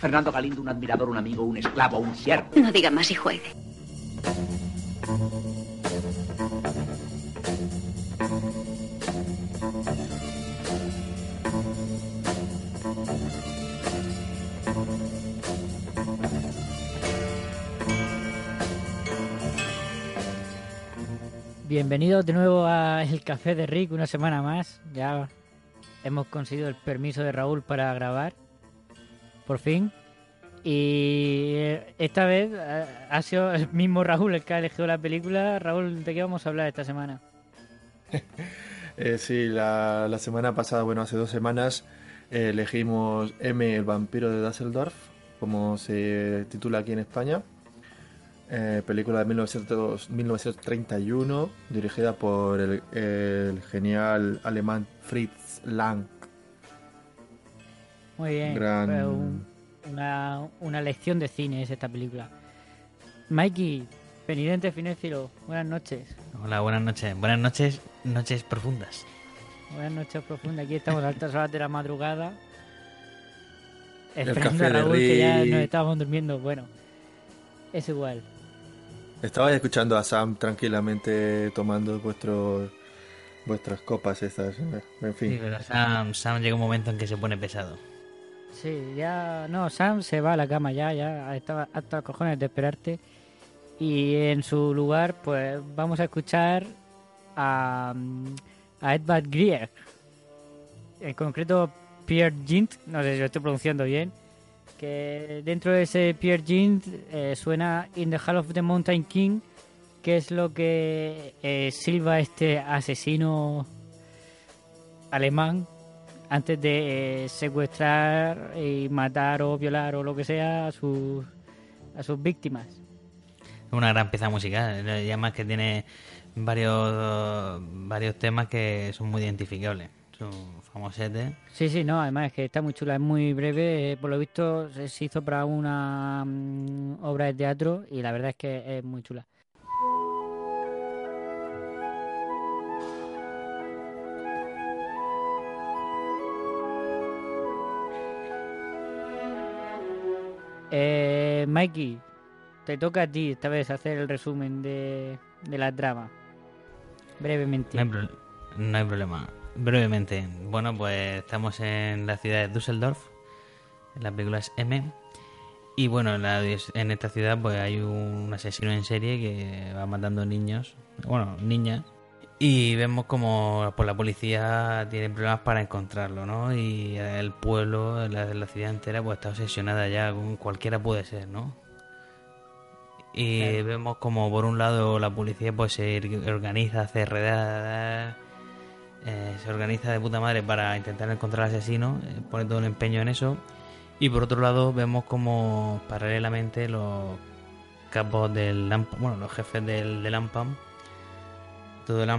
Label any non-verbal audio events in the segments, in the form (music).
Fernando Galindo, un admirador, un amigo, un esclavo, un siervo. No diga más y juegue. Bienvenidos de nuevo a El Café de Rick, una semana más. Ya hemos conseguido el permiso de Raúl para grabar, por fin. Y eh, esta vez eh, ha sido el mismo Raúl el que ha elegido la película. Raúl, ¿de qué vamos a hablar esta semana? (laughs) Eh, sí, la, semana pasada, bueno, hace dos semanas, elegimos M, el vampiro de Düsseldorf, como se titula aquí en España. Película de 1900 1931, dirigida por el genial alemán Fritz Lang. Muy bien. Gran- fue un- una, una lección de cine es esta película. Mikey, penitente finéfilo, buenas noches. Hola, buenas noches. Buenas noches, noches profundas. Buenas noches profundas. Aquí estamos a altas horas de la madrugada. El Esperando a café de Raúl que ya nos estábamos durmiendo. Bueno, es igual. Estaba escuchando a Sam tranquilamente tomando vuestros vuestras copas estas, eh, en fin. Sí, pero Sam, Sam llega un momento en que se pone pesado. Sí, ya. No, Sam se va a la cama ya, ya. Estaba hasta cojones de esperarte. Y en su lugar, pues vamos a escuchar a, mm, a Edvard Grieg. En concreto, Pierre Gint. No sé si lo estoy pronunciando bien. Que dentro de ese Pierre Gint eh, suena In the Hall of the Mountain King. Que es lo que eh, silba este asesino alemán antes de eh, secuestrar y matar o violar o lo que sea a sus a sus víctimas. Es una gran pieza musical. eh, Y además que tiene varios varios temas que son muy identificables. Son famosetes. Sí, sí, no, además es que está muy chula, es muy breve, eh, por lo visto se se hizo para una mm, obra de teatro y la verdad es que es muy chula. Eh, Mikey, te toca a ti esta vez hacer el resumen de, de la trama. Brevemente. No hay, no hay problema. Brevemente. Bueno, pues estamos en la ciudad de Düsseldorf. La película es M. Y bueno, en, la- en esta ciudad pues hay un asesino en serie que va matando niños. Bueno, niñas. Y vemos como pues, la policía tiene problemas para encontrarlo, ¿no? Y el pueblo, la, la ciudad entera, pues está obsesionada ya con cualquiera puede ser, ¿no? Y Claro. vemos como por un lado la policía pues se organiza, hace redadas, eh, se organiza de puta madre para intentar encontrar al asesino, eh, pone todo el empeño en eso. Y por otro lado vemos como paralelamente los capos del bueno, los jefes del, del AMPAM, todo el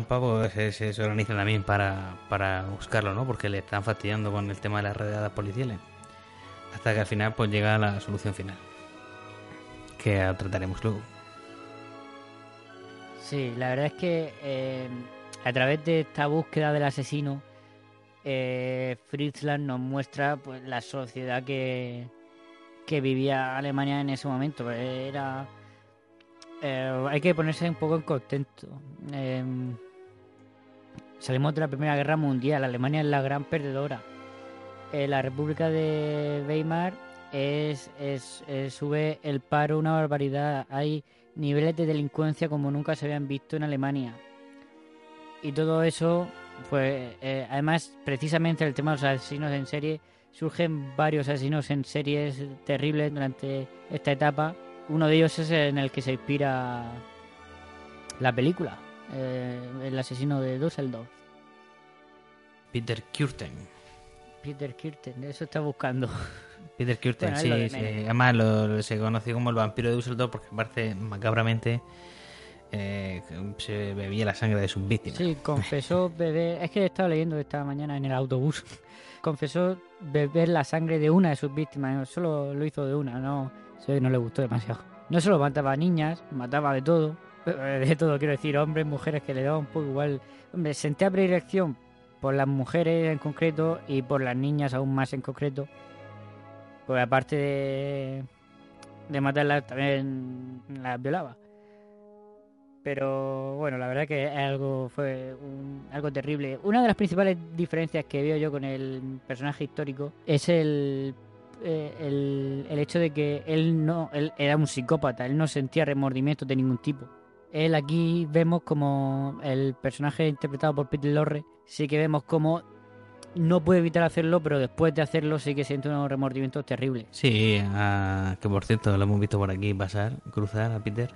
pues se, se- también para, para buscarlo, ¿no? Porque le están fastidiando con el tema de las redadas policiales. Hasta que al final pues llega la solución final. Que trataremos luego. Sí, la verdad es que eh, a través de esta búsqueda del asesino, eh, Fritz Lang nos muestra pues, la sociedad que, que vivía Alemania en ese momento. Era, eh, hay que ponerse un poco en contexto. Eh, salimos de la Primera Guerra Mundial, Alemania es la gran perdedora. Eh, la República de Weimar es, es, eh, sube el paro una barbaridad. Hay niveles de delincuencia como nunca se habían visto en Alemania. Y todo eso, pues, eh, además, precisamente el tema de los asesinos en serie, surgen varios asesinos en series terribles durante esta etapa. Uno de ellos es en el que se inspira la película, eh, El asesino de Düsseldorf. Peter Kürten. Peter Kirten, eso está buscando. (laughs) Peter Bueno, de sí, sí. Además lo, lo- se conoció como el vampiro de Dusseldorf porque parece macabramente eh, se bebía la sangre de sus víctimas. Sí, confesó (laughs) beber. Es que he estado leyendo esta mañana en el autobús. (laughs) Confesó beber la sangre de una de sus víctimas. Solo lo hizo de una, no. Se ve que no le gustó demasiado. No solo mataba a niñas, mataba de todo. (laughs) De todo, quiero decir, hombres, mujeres, que le daba un poco igual. Hombre, sentía predilección por las mujeres en concreto y por las niñas aún más en concreto. Pues aparte de, de matarlas, también las violaba. Pero bueno, la verdad que algo fue algo terrible. Una de las principales diferencias que veo yo con el personaje histórico es el, eh, el, el hecho de que él no él era un psicópata, él no sentía remordimiento de ningún tipo. Él aquí vemos como el personaje interpretado por Peter Lorre, sí que vemos como no puede evitar hacerlo, pero después de hacerlo sí que siente unos remordimientos terribles. Sí, ah, que por cierto lo hemos visto por aquí pasar, cruzar a Peter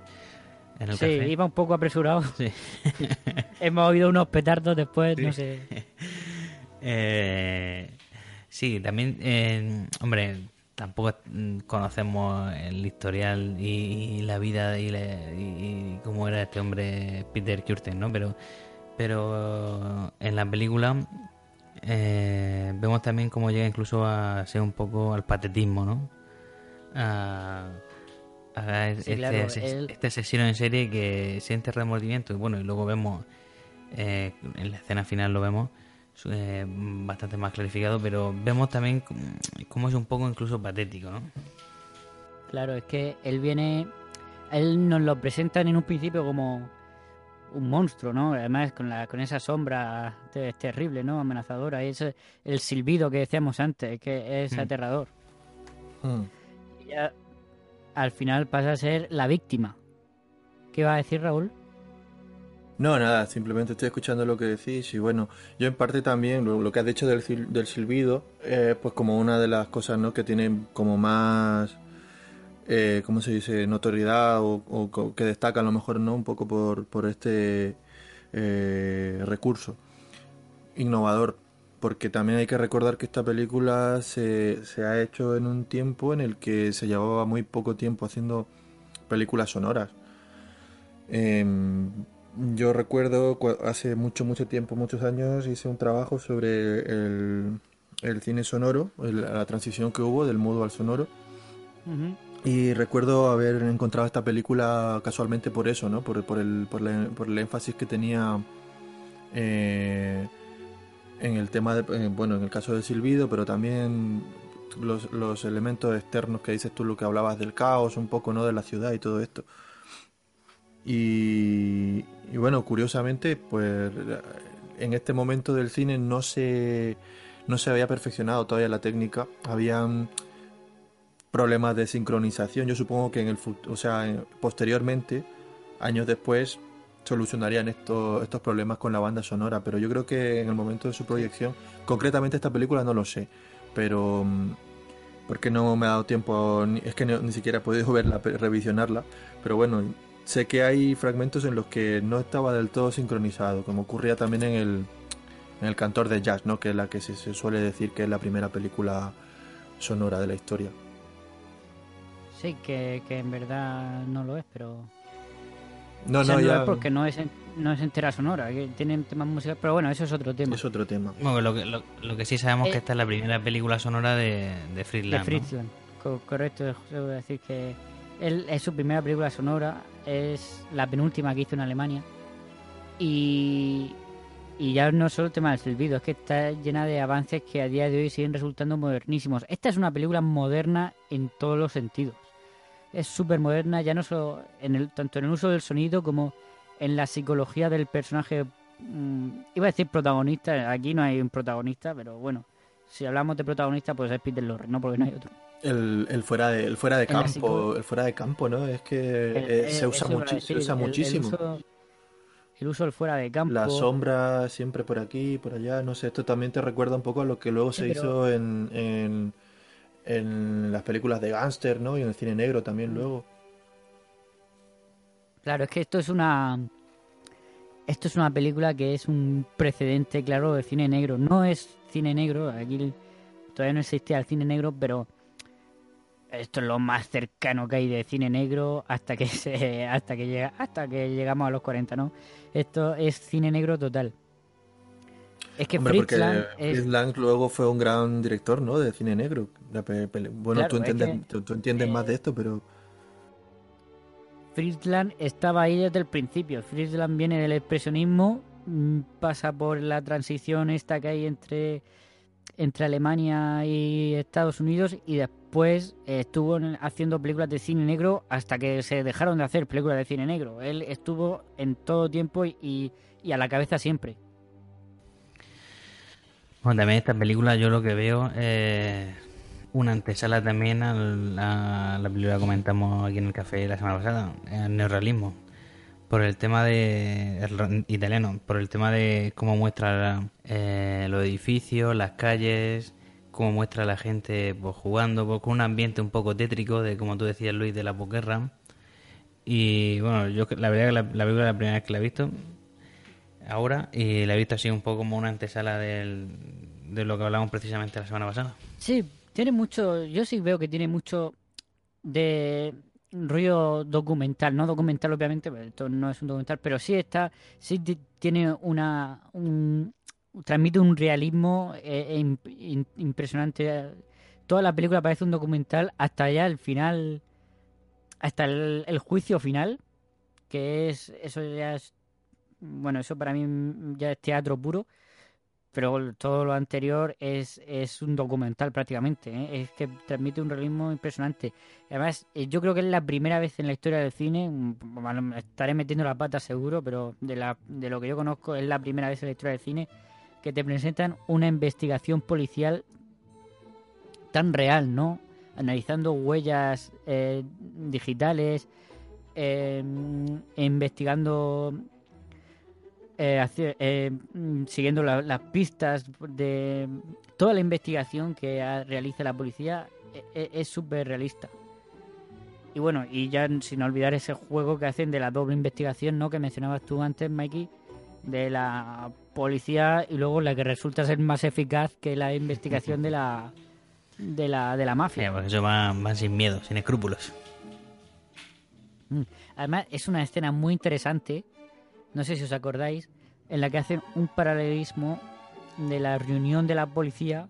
en el Sí, café. iba un poco apresurado. (laughs) Sí. (laughs) Hemos oído unos petardos después, no (laughs) sé. Eh, sí, también, eh, hombre, tampoco mm, conocemos el historial y, y la vida y, la- y- y cómo era este hombre Peter Kirsten, ¿no? Pero, pero en la película eh, vemos también cómo llega incluso a ser un poco al patetismo, ¿no? A, a Sí, este, claro, ases- él- este asesino en serie que siente remordimiento y bueno, y luego vemos eh, en la escena final lo vemos eh, bastante más clarificado, pero vemos también cómo- es un poco incluso patético, ¿no? Claro, es que él viene. Él nos lo presentan en un principio como un monstruo, ¿no? Además, con, la, con esa sombra te- terrible, ¿no? Amenazadora. Y ese, el silbido que decíamos antes, que es Mm. aterrador. Mm. Y ya, al final pasa a ser la víctima. ¿Qué va a decir Raúl? No, nada, simplemente estoy escuchando lo que decís y bueno, yo en parte también lo, que has dicho del, sil- del silbido, eh, pues como una de las cosas ¿no? que tiene como más, eh, ¿cómo se dice?, notoriedad o, que destaca a lo mejor no un poco por, por este eh, recurso innovador, porque también hay que recordar que esta película se, se ha hecho en un tiempo en el que se llevaba muy poco tiempo haciendo películas sonoras. Em, yo recuerdo hace mucho, mucho tiempo, muchos años, hice un trabajo sobre el, el cine sonoro, el- la transición que hubo del mudo al sonoro. Y recuerdo haber encontrado esta película casualmente por eso, ¿no? Por, por el, por, la- por el énfasis que tenía eh, en el tema de, eh, bueno, en el caso del silbido, pero también los, los elementos externos que dices tú, lo que hablabas del caos, un poco, ¿no? De la ciudad y todo esto. Y, y bueno, curiosamente, pues en este momento del cine no se, no se había perfeccionado todavía la técnica. Habían problemas de sincronización. Yo supongo que en el o sea, en- posteriormente, años después, solucionarían estos, estos problemas con la banda sonora. Pero yo creo que en el momento de su proyección, concretamente esta película no lo sé, pero mm, porque no me ha dado tiempo, ni- es que no- ni siquiera he podido (laughs) verla, revisionarla. Pero bueno, sé que hay fragmentos en los que no estaba del todo sincronizado, como ocurría también en el, en el Cantor de Jazz, ¿no? que es la que se, se suele decir que es la primera película sonora de la historia. Sí, que, que en verdad no lo es, pero. No, O sea, no, ya es porque no es, no es entera sonora, que tienen temas musicales, pero bueno, eso es otro tema. es otro tema. Bueno, lo que, lo, lo que sí sabemos Eh, que esta es la primera película sonora de, de Fritz de Lang, ¿no? Fritz Lang. Co- correcto, a decir que él es su primera película sonora, es la penúltima que hizo en Alemania. Y, y ya no solo el tema del silbido, es que está llena de avances que a día de hoy siguen resultando modernísimos. Esta es una película moderna en todos los sentidos. Es súper moderna, ya no solo en el, tanto en el uso del sonido como en la psicología del personaje. mm, iba a decir protagonista, aquí no hay un protagonista, pero bueno, si hablamos de protagonista, pues es Peter Lorre, no porque no hay otro. El, el fuera de, el fuera de campo, el fuera de campo, ¿no? Es que El- eh, se usa, muchi- se decir, usa muchísimo. uso- El uso del fuera de campo. La sombra siempre por aquí, por allá, no sé, esto también te recuerda un poco a lo que luego Sí, se pero- hizo en, en, en las películas de gángster, ¿no? Y en el cine negro también Mm. luego. Claro, es que esto es una. Esto es una película que es un precedente, claro, de cine negro. No es cine negro, aquí todavía no existía el cine negro, pero esto es lo más cercano que hay de cine negro hasta que (laughs) se, hasta que llega, hasta que llegamos a los 40, ¿no? Esto es cine negro total. Es que Hombre, Fritz porque Lang es- Fritz Lang luego fue un gran director, ¿no? De cine negro. Bueno, Claro, tú es entiendes, que- tú, tú entiendes más de esto, pero Fritz Lang estaba ahí desde el principio. Fritz Lang viene del expresionismo, mm, pasa por la transición esta que hay entre, entre Alemania y Estados Unidos y después eh, estuvo en- haciendo películas de cine negro hasta que se dejaron de hacer películas de cine negro. Él estuvo en todo tiempo y, a la cabeza siempre. También esta película yo lo que veo es una antesala también a la, la película que comentamos aquí en el café la semana pasada, el neorrealismo. Por el tema de. italiano, por el tema de cómo muestra eh, los edificios, las calles, cómo muestra la gente pues, jugando, pues, con un ambiente un poco tétrico, de como tú decías, Luis, de la posguerra. Y bueno, yo la verdad que la, la película es la primera vez que la he visto ahora y la he visto así un poco como una antesala del, de lo que hablamos precisamente la semana pasada. Sí, tiene mucho, yo sí veo que tiene mucho de rollo documental, no documental obviamente, esto no es un documental, pero sí está, sí ti- tiene una, un, transmite un realismo eh, eh, impresionante. Toda la película parece un documental hasta ya el final, hasta el, el juicio final, que es, eso ya es, bueno, eso para mí ya es teatro puro pero todo lo anterior es, es un documental prácticamente, ¿eh? es que transmite un realismo impresionante. Además, yo creo que es la primera vez en la historia del cine, mm, estaré metiendo la pata seguro, pero de, la, de lo que yo conozco es la primera vez en la historia del cine que te presentan una investigación policial tan real, ¿no? Analizando huellas eh, digitales, eh, investigando eh, eh, siguiendo la- las pistas de toda la investigación que realiza la policía e- e- es súper realista. Y bueno, y ya sin olvidar ese juego que hacen de la doble investigación, ¿no? Que mencionabas tú antes, Mikey, de la policía y luego la que resulta ser más eficaz que la investigación de la de la, de la mafia. Mira, pues eso va, va sin miedo, sin escrúpulos. Mm. Además, es una escena muy interesante, no sé si os acordáis, en la que hacen un paralelismo de la reunión de la policía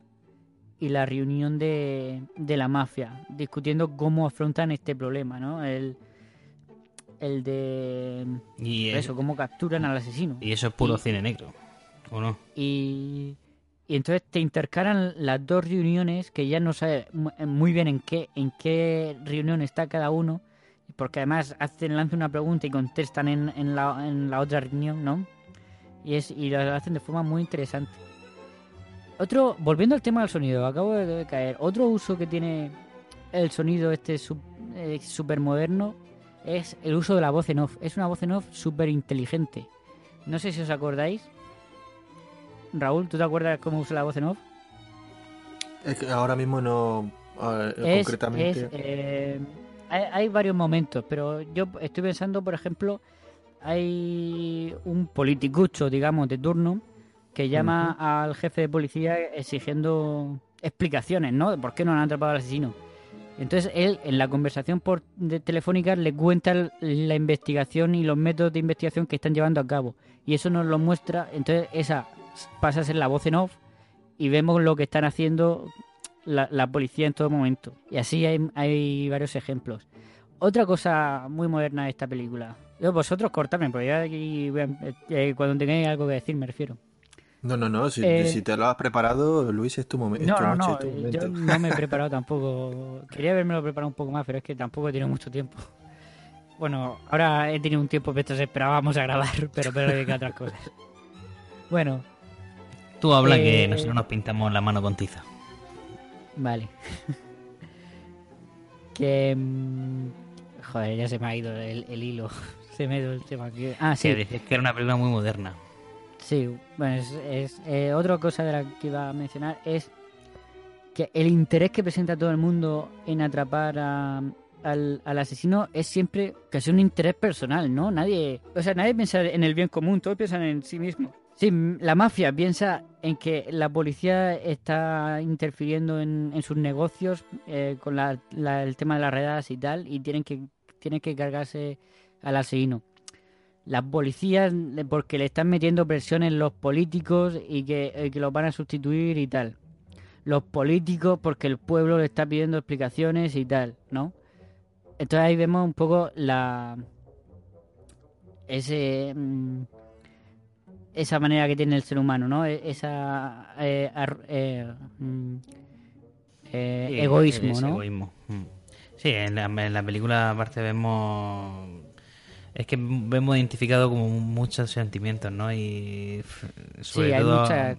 y la reunión de, de la mafia, discutiendo cómo afrontan este problema, ¿no? El, el de... Y eso, cómo capturan al asesino. y eso es puro Y- cine negro, y, y entonces te intercalan las dos reuniones que ya no sabes mu- muy bien en qué en qué reunión está cada uno porque además hacen lanzan una pregunta y contestan en, en, la, en la otra reunión no y es y lo hacen de forma muy interesante. Otro volviendo al tema del sonido acabo de caer. Otro uso que tiene el sonido este súper moderno es el uso de la voz en off. Es una voz en off súper inteligente no sé si os acordáis Raúl, ¿tú te acuerdas cómo usa la voz en off? es que ahora mismo no. Es- concretamente. es, eh, hay, hay varios momentos, pero yo estoy pensando, por ejemplo, hay un politicucho, digamos, de turno que llama al jefe de policía exigiendo explicaciones, ¿no? De por qué no han atrapado al asesino. Entonces él, en la conversación por de telefónica, le cuenta la investigación y los métodos de investigación que están llevando a cabo. Y eso nos lo muestra, entonces esa pasa a ser la voz en off y vemos lo que están haciendo la, la policía en todo momento. Y así hay, hay varios ejemplos. Otra cosa muy moderna de esta película. Yo, vosotros cortadme, porque yo aquí voy a- eh, cuando tengáis algo que decir me refiero. No, no, no. Si, Eh, si te lo has preparado, Luis, es tu momento. No, no, noche, no, es tu momento. yo no me he (laughs) preparado tampoco. Quería haberme preparado un poco más, pero es que tampoco he tenido mucho tiempo. Bueno, ahora he tenido un tiempo mientras esperábamos a grabar, pero pero a otras cosas. Bueno, Tú habla Eh, que nosotros nos pintamos la mano con tiza. Vale. (laughs) que. mm, Joder, ya se me ha ido el, el hilo. (laughs) Se me ha ido el tema. Que... Ah, sí. Que decías que era una película muy moderna. Sí, bueno, es, es, eh, otra cosa de la que iba a mencionar es que el interés que presenta todo el mundo en atrapar a- al, al asesino es siempre casi un interés personal, ¿no? Nadie, o sea, nadie piensa en el bien común, todos piensan en sí mismo. Sí, la mafia piensa en que la policía está interfiriendo en, sus negocios eh, con la- el tema de las redadas y tal, y tienen que, tienen que cargarse al asesino. Las policías, porque le están metiendo presión en los políticos y que, eh, que los van a sustituir y tal. Los políticos, porque el pueblo le está pidiendo explicaciones y tal, ¿no? Entonces ahí vemos un poco la. ese. mm, esa manera que tiene el ser humano, ¿no? E- Esa eh, eh, mm, eh, Sí, egoísmo, ¿no? egoísmo. Mm. Sí, en la, en la película aparte vemos... Es que vemos identificado como muchos sentimientos, ¿no? Y sobre Sí, hay todo mucha-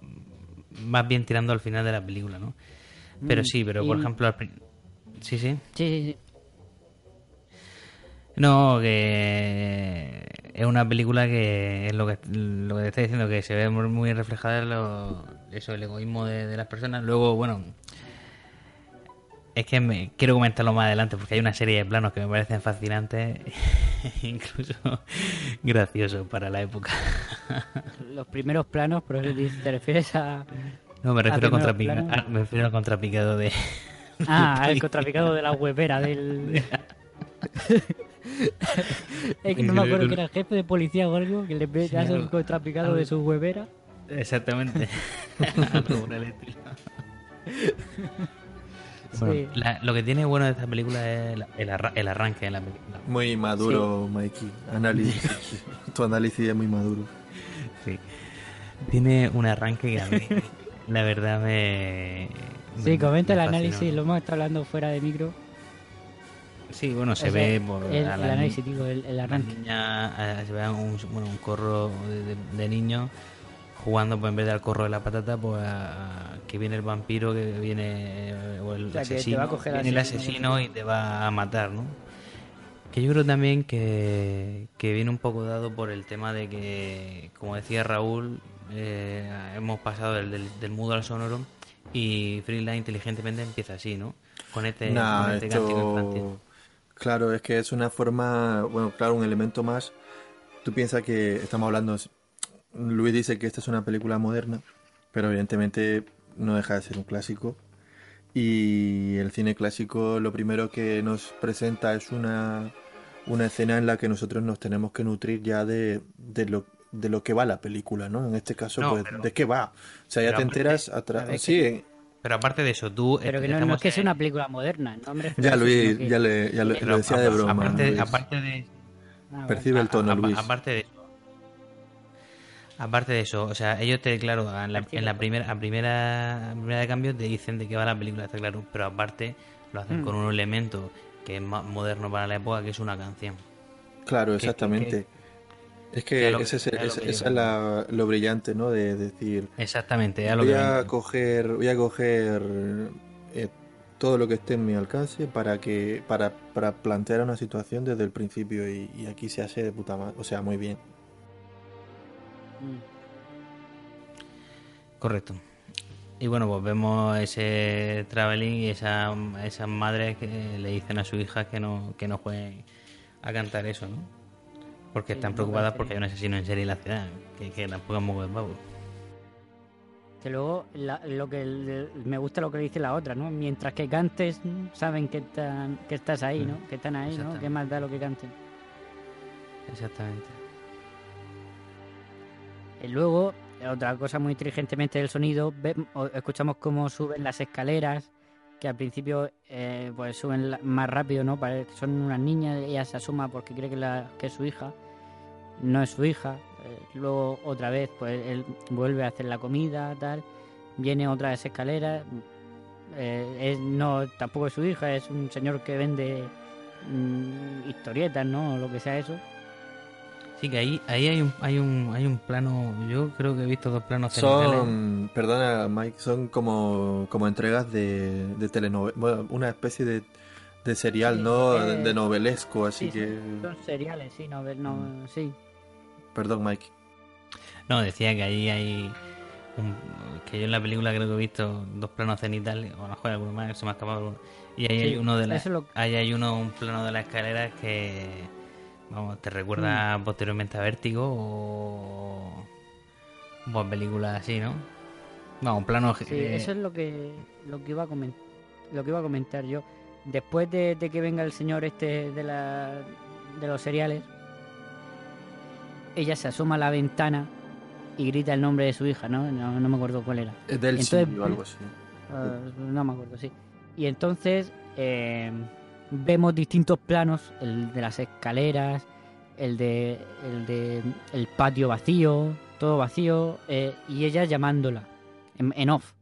más bien tirando al final de la película, ¿no? Pero Mm, sí, pero por ejemplo... al Sí, sí. Sí, sí, sí. No, que es una película que es lo que, lo que te estoy diciendo, que se ve muy, reflejada lo- eso, el egoísmo de, de las personas. Luego, bueno, es que me, quiero comentarlo más adelante porque hay una serie de planos que me parecen fascinantes, (laughs) incluso graciosos para la época. (laughs) Los primeros planos, pero te refieres a. No, me refiero, a contrapica- ah, me refiero al contrapicado de... Ah, (laughs) al contrapicado de la huevera del. (laughs) es que no me acuerdo que era el jefe de policía o algo que le Sí, hace algo- contrapicado de su huevera. Exactamente. (laughs) Un. Bueno, Sí. la- lo que tiene bueno de esta película es la- el, arra- el arranque de la película. Muy maduro, Mikey. Análisis. (laughs) tu análisis es muy maduro. Sí. Tiene un arranque que a mí, la verdad, me. Sí, me- comenta el me análisis, lo hemos estado hablando fuera de micro. Sí, bueno, se O sea, ve por el, a el la análisis, digo, el, el la arranque. niña, eh, se ve un, bueno, un corro de, de- de niños jugando, pues en vez del corro de la patata, pues a- a que viene el vampiro, que viene eh, o el O sea, que te asesino, va a coger al viene el asesino. y te va a matar, ¿no? Que yo creo también que, que viene un poco dado por el tema de que, como decía Raúl, eh, hemos pasado del, del, del mudo al sonoro y Freeline inteligentemente empieza así, ¿no? Con este, Nah, con este cántico infantil. Claro, es que es una forma. Bueno, claro, un elemento más. Tú piensas que estamos hablando. Luis dice que esta es una película moderna, pero evidentemente no deja de ser un clásico. Y el cine clásico lo primero que nos presenta es una, una escena en la que nosotros nos tenemos que nutrir ya de, de lo, de lo que va la película, ¿no? En este caso, No, pues, pero- ¿de qué va? O sea, ya te enteras atrás. Sí, Pero aparte de eso, tú... Pero que no, no es que sea una película moderna, no ya Luis, que- ya, le, ya lo, decía de broma. Aparte, Luis. aparte de, Ah. Percibe el tono, a- a- Luis. aparte de eso, aparte de eso, o sea, ellos te, claro, en la, en la primera, a primera, a primera de cambio te dicen de qué va la película, está claro, pero aparte lo hacen Mm. con un elemento que es más moderno para la época, que es una canción. Claro, que- que- exactamente. Es que lo- ese es, que lo ese- que esa es la- lo brillante, ¿no? De decir, Exactamente, lo voy a coger, voy a coger eh, todo lo que esté en mi alcance para que para, para plantear una situación desde el principio y, y aquí se hace de puta madre, o sea, muy bien. Mm. Correcto. Y bueno, pues vemos ese traveling y esa, esas madres que le dicen a su hija que no, que no jueguen a cantar eso, ¿no? Porque están preocupadas porque hay un asesino en serie en la ciudad, que, que tampoco es muy buen pavo. Que luego la- lo que el- me gusta lo que dice la otra, ¿no? Mientras que cantes, mm, saben que están, que estás ahí, ¿no? Que están ahí, ¿no? ¿Qué más da lo que canten? Exactamente. Y luego, otra cosa muy inteligentemente del sonido, ve- escuchamos cómo suben las escaleras, que al principio eh, pues suben más rápido, ¿no? Son unas niñas, ella se asoma porque cree que, la, que es su hija, no es su hija. eh, luego otra vez, pues él vuelve a hacer la comida, tal, viene otra vez escaleras, eh, no, tampoco es su hija, es un señor que vende mm, historietas, ¿no? O lo que sea eso. Sí, que ahí, ahí hay, un, hay, un, hay un plano, yo creo que he visto dos planos cenitales. Son, perdona Mike, son como, como entregas de, de telenovela, bueno, una especie de, de serial, Sí, ¿no? eh, De, novelesco, así Sí, que... son, seriales, sí, no, no, sí. Perdón Mike. No, decía que ahí hay. Un, que yo en la película creo que he visto dos planos cenitales, o a lo mejor alguno más, se me ha escapado alguno. Y ahí Sí, hay uno de las. lo- Ahí hay uno, un plano de las escaleras que. Vamos, te recuerda Mm. posteriormente a Vértigo o. Buena película así, ¿no? No, un plano... Sí, eh, eso es lo que, lo que iba a comentar, lo que iba a comentar yo. Después de, de que venga el señor este de la de los cereales, ella se asoma a la ventana y grita el nombre de su hija, ¿no? No, no me acuerdo cuál era. Del Entonces, o algo así. (laughs) Ah, no me acuerdo, sí. Y entonces eh, vemos distintos planos, el de las escaleras, el de el de el patio vacío, todo vacío, eh, y ella llamándola en, en off,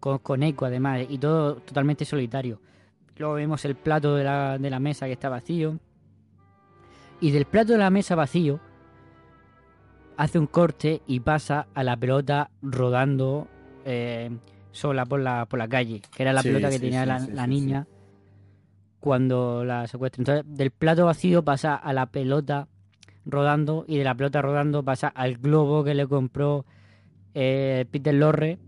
con, con eco además, y todo totalmente solitario. Luego vemos el plato de la, de la mesa que está vacío. Y del plato de la mesa vacío hace un corte y pasa a la pelota rodando eh, sola por la, por la calle, que era la Sí, pelota que sí, tenía sí, la, niña cuando la secuestra. Entonces, del plato vacío pasa a la pelota rodando y de la pelota rodando pasa al globo que le compró eh, Peter Lorre,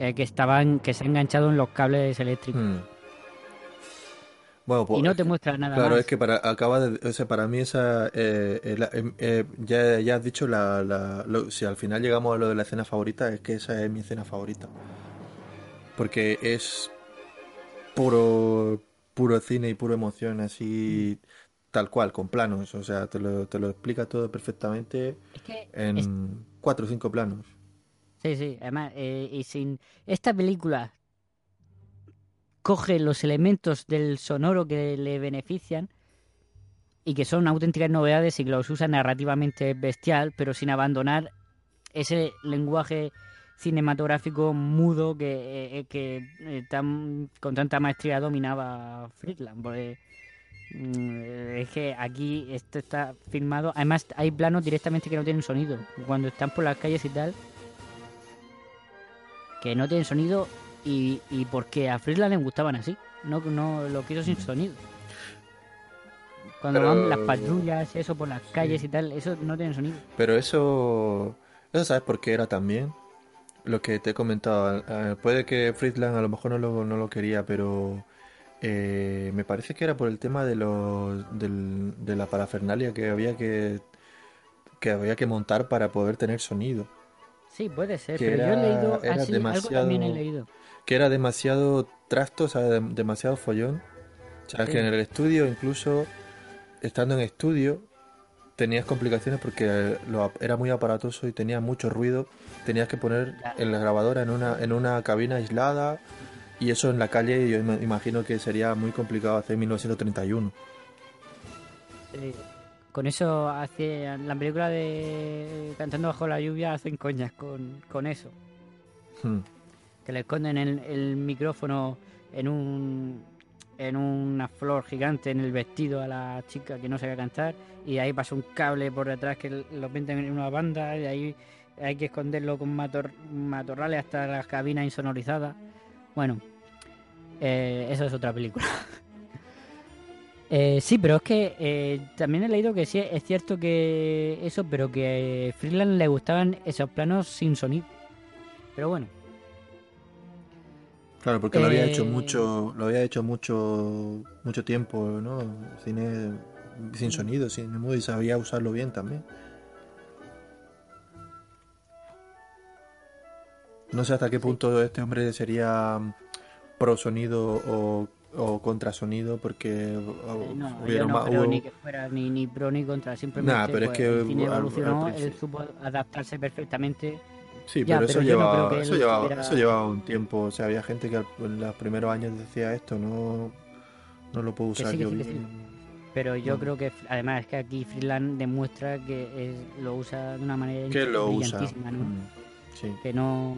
eh, que estaban que se ha enganchado en los cables eléctricos. Mm. Bueno, pues, y no te muestra nada Claro, más. es que para acaba de, o sea, para mí esa eh, la- em, ya, ya has dicho la, la- lo- si al final llegamos a lo de la escena favorita es que esa es mi escena favorita porque es puro puro cine y puro emoción así tal cual con planos, o sea, te lo, te lo explica todo perfectamente Es que en es- cuatro o cinco planos. Sí, sí, además, eh, y sin esta película coge los elementos del sonoro que le benefician y que son auténticas novedades y que los usa narrativamente bestial, pero sin abandonar ese lenguaje cinematográfico mudo que, eh, que eh, tan- con tanta maestría dominaba Friedland. Porque, mm, es que aquí esto está filmado. Además, hay planos directamente que no tienen sonido. Cuando están por las calles y tal, que no tienen sonido y, y porque a Friedland le gustaban así. No, no lo quiso sin sonido. Cuando Pero- van las patrullas, eso por las calles y tal, eso no tiene sonido. Pero eso, eso sabes por qué era también. Lo que te he comentado, eh, puede que Friedland a lo mejor no lo, no lo quería, pero eh, me parece que era por el tema de los, del- de la parafernalia que había que, que había que montar para poder tener sonido. Sí, puede ser, Que pero yo he era- leído era algo también he demasiado- leído. Que era demasiado trasto, o sea, dem- demasiado follón. O sea, Sí. que en el estudio, incluso estando en estudio, tenías complicaciones porque lo era muy aparatoso y tenía mucho ruido. Tenías que poner en la grabadora en una, en una cabina aislada y eso en la calle yo imagino que sería muy complicado hacer en 1931. Eh, con eso hace la película de Cantando bajo la lluvia hacen coñas con, con eso. Hmm. que le esconden el, el micrófono en un en una flor gigante en el vestido a la chica que no sabe cantar y ahí pasa un cable por detrás que lo pintan en una banda y ahí hay que esconderlo con mator- matorrales hasta las cabinas insonorizadas. Bueno, eh, eso es otra película. (laughs) Eh, sí, pero es que eh, también he leído que sí, es cierto que eso, pero que a Freeland le gustaban esos planos sin sonido. Pero bueno, Claro, porque lo había Eh, hecho mucho, lo había hecho mucho, mucho tiempo, ¿no? Cine sin sonido, cine mudo y sabía usarlo bien también. No sé hasta qué punto este hombre sería pro sonido o, o contra sonido, porque Eh, No, yo no más- creo hubo- ni que fuera ni, ni pro ni contra, simplemente Nah, pero es pues, que el cine al- al evolucionó, él supo adaptarse perfectamente. Sí, Ya, pero, eso, pero yo no llevaba, creo que eso, tuviera- llevaba un tiempo. O sea, había gente que en los primeros años decía esto, no, no lo puedo Que usar sí, que yo sí, sí. Pero yo creo que además es que aquí Freeland demuestra que es- lo usa de una manera Que lo usa. ¿no? Mm, sí. Que no,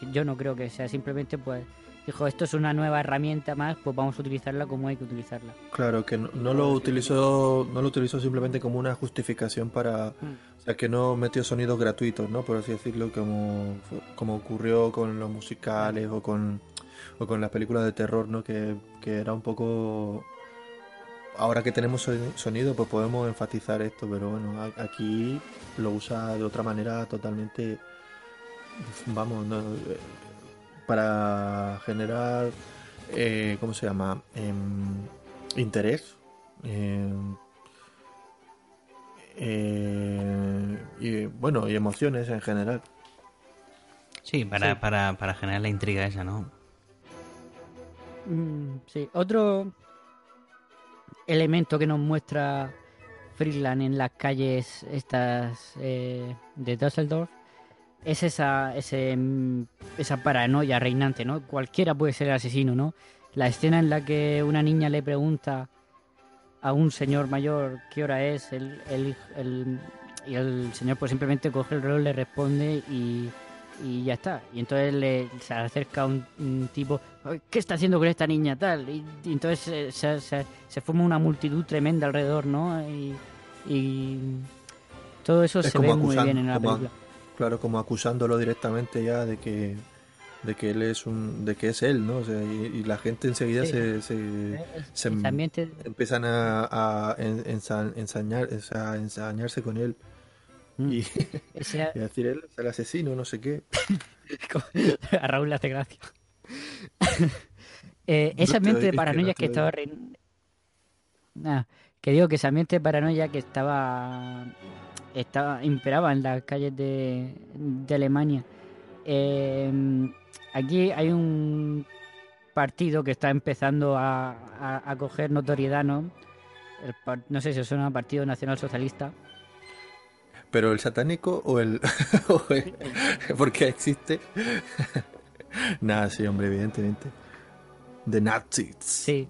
que yo no creo que sea simplemente pues dijo esto es una nueva herramienta más, pues vamos a utilizarla como hay que utilizarla. Claro, que no, no lo utilizó, no lo utilizó simplemente como una justificación para, Mm. O sea, que no metió sonidos gratuitos, ¿no? Por así decirlo, como, como ocurrió con los musicales o con, o con las películas de terror, ¿no? Que, que era un poco, ahora que tenemos soni- sonido, pues podemos enfatizar esto, pero bueno, aquí lo usa de otra manera totalmente, vamos, no, para generar, eh, ¿cómo se llama? Em, interés. em, eh, y bueno, y emociones en general. Sí, para, Sí. Para, para generar la intriga esa, ¿no? Mm, sí, otro elemento que nos muestra Friedland en las calles estas eh, de Düsseldorf es esa, ese, mm, esa paranoia reinante, ¿no? Cualquiera puede ser el asesino, ¿no? La escena en la que una niña le pregunta a un señor mayor qué hora es, el, el, el- y el señor pues simplemente coge el reloj, le responde y, y ya está. Y entonces le, se acerca un, un tipo, "Ay, ¿qué está haciendo con esta niña tal? Y, y entonces eh, se, se- se forma una multitud tremenda alrededor, ¿no? Y, y todo eso Es se ve muy bien en la como- película. Claro, como acusándolo directamente ya de que de que él es un de que es él, ¿no? O sea, y, y la gente enseguida Sí. se, se, se ambiente empiezan a, a ensa- ensañar, a ensañarse con él Mm. y, (laughs) ese- (laughs) y decir él es el asesino, no sé qué. (laughs) a Raúl le hace gracia. eh, ese ambiente te de paranoia que estaba... que digo que ese ambiente de paranoia que estaba... estaba imperaba en las calles de, de Alemania. Eh, aquí hay un partido que está empezando a, a- a coger notoriedad, ¿no? El no sé si os suena Partido Nacional Socialista. Pero el satánico o el, (laughs) o el- porque existe. (laughs) Nada, sí, hombre, evidentemente. De Nazis. Sí.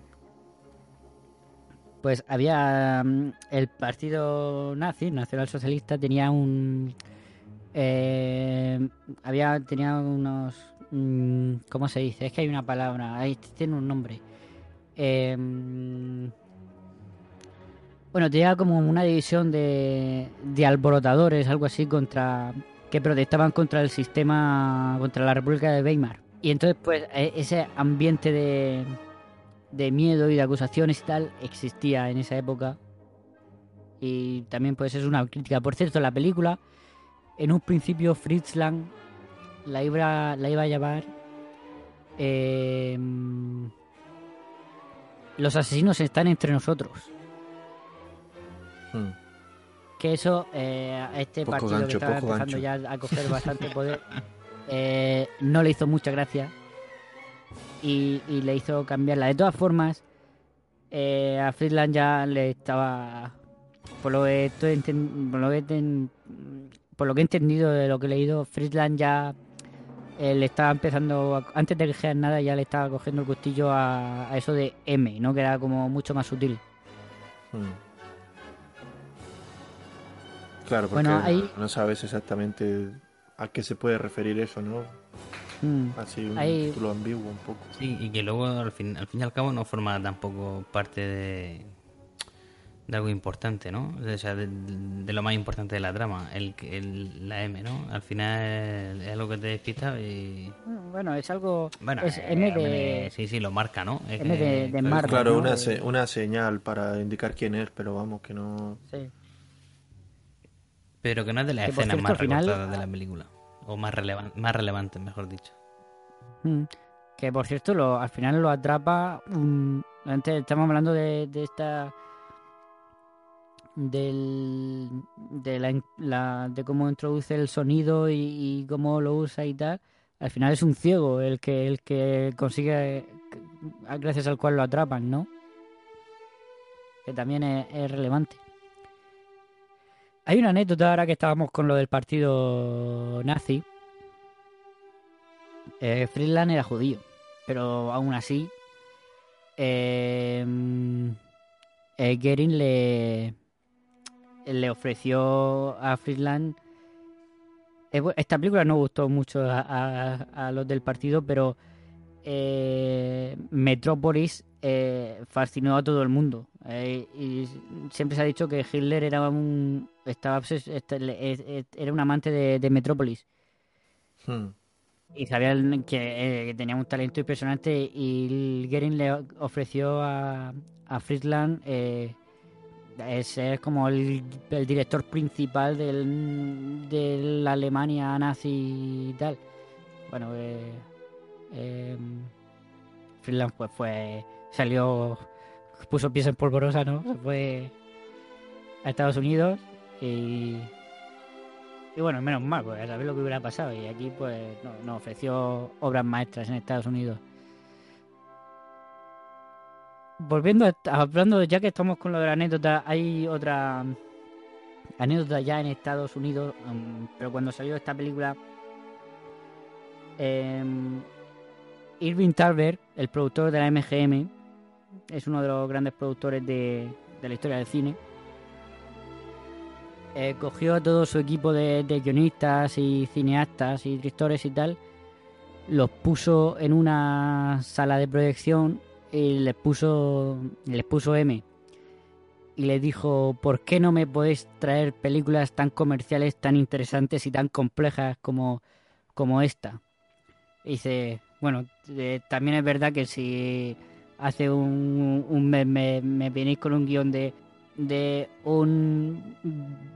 Pues había mm, el partido nazi, nacional socialista, tenía un eh, había tenía unos mm, ¿cómo se dice? Es que hay una palabra, ahí tiene un nombre. Eh, bueno, tenía como una división de, de alborotadores, algo así, contra que protestaban contra el sistema, contra la República de Weimar. Y entonces, pues, e- ese ambiente de, de miedo y de acusaciones y tal existía en esa época. Y también, pues, es una crítica. Por cierto, la película, en un principio, Fritz Lang la iba, la iba a llamar. eh, Los asesinos están entre nosotros. Hmm. que eso eh, a este Poco partido gancho, que estaba empezando gancho. ya a coger (laughs) bastante poder eh, no le hizo mucha gracia y, y le hizo cambiarla de todas formas eh, a Friedland ya le estaba por lo que estoy por lo que, ten- por lo que he entendido de lo que he leído Friedland ya eh, le estaba empezando a- antes de que dijeran nada ya le estaba cogiendo el gustillo a, a eso de M no que era como mucho más sutil Hmm. Claro, porque Bueno, no- ahí- no sabes exactamente a qué se puede referir eso, ¿no? Mm. Así un Ahí- título ambiguo un poco. Sí, y que luego al fin, al fin y al cabo no forma tampoco parte de, de algo importante, ¿no? O sea, de, de lo más importante de la trama, el, que- el- la M, ¿no? Al final es algo que te despista y... bueno es algo Bueno, es eh, M de hombre, sí, sí, lo marca, ¿no? Es M que- de- de Marvel, claro, ¿no? una, Eh, se- una señal para indicar quién es, pero vamos, que no... sí. Pero que no es de las Que, escenas cierto, más al final- recortadas de la película. O más, relevan más relevantes, mejor dicho. Mm. Que por cierto, lo, al final lo atrapa. mm, antes estamos hablando de, de esta. Del, de, la, de cómo introduce el sonido y, cómo lo usa y tal. Al final es un ciego el que el que consigue, gracias al cual lo atrapan, ¿no? Que también es, relevante. Hay una anécdota ahora que estábamos con lo del partido nazi. Eh, Friedland era judío, pero aún así eh, eh, Goering le, le ofreció a Friedland eh, esta película no gustó mucho a, a- a los del partido, pero eh, Metrópolis eh, fascinó a todo el mundo. Eh, y siempre se ha dicho que Hitler era un estaba este, era un amante de, de Metrópolis Hmm. y sabía que, eh, que tenía un talento impresionante y el Goering le ofreció a, a Friedland ser como el, director principal del, de la Alemania nazi y tal. Bueno, eh, eh, Friedland pues fue salió puso pies en polvorosa, ¿no? Se fue a Estados Unidos y Y bueno, menos mal, pues a saber lo que hubiera pasado. Y aquí, pues, no- nos ofreció obras maestras en Estados Unidos. Volviendo, a, hablando, ya que estamos con lo de la anécdota, hay otra anécdota ya en Estados Unidos, um, pero cuando salió esta película, em, Irving Tarver, el productor de la MGM, es uno de los grandes productores de, de la historia del cine. Eh, cogió a todo su equipo de, de guionistas y cineastas y directores y tal, los puso en una sala de proyección y les puso, puso M. Y les dijo, ¿por qué no me podéis traer películas tan comerciales, tan interesantes y tan complejas como, como esta? Y dice, bueno, eh, también es verdad que si hace un, un mes me, me venís con un guion de, de un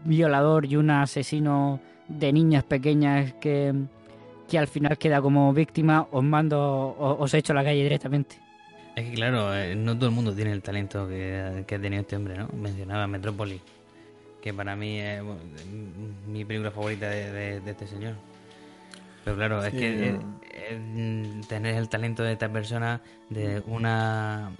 violador y un asesino de niñas pequeñas que, que al final queda como víctima, os mando, os, os echo a la calle directamente. Es que claro, eh, no todo el mundo tiene el talento que, que ha tenido este hombre, ¿no? Mencionaba Metrópolis, que para mí es bueno, mi película favorita de, de- de este señor. Pero claro, es que eh, eh, tener el talento de esta persona de una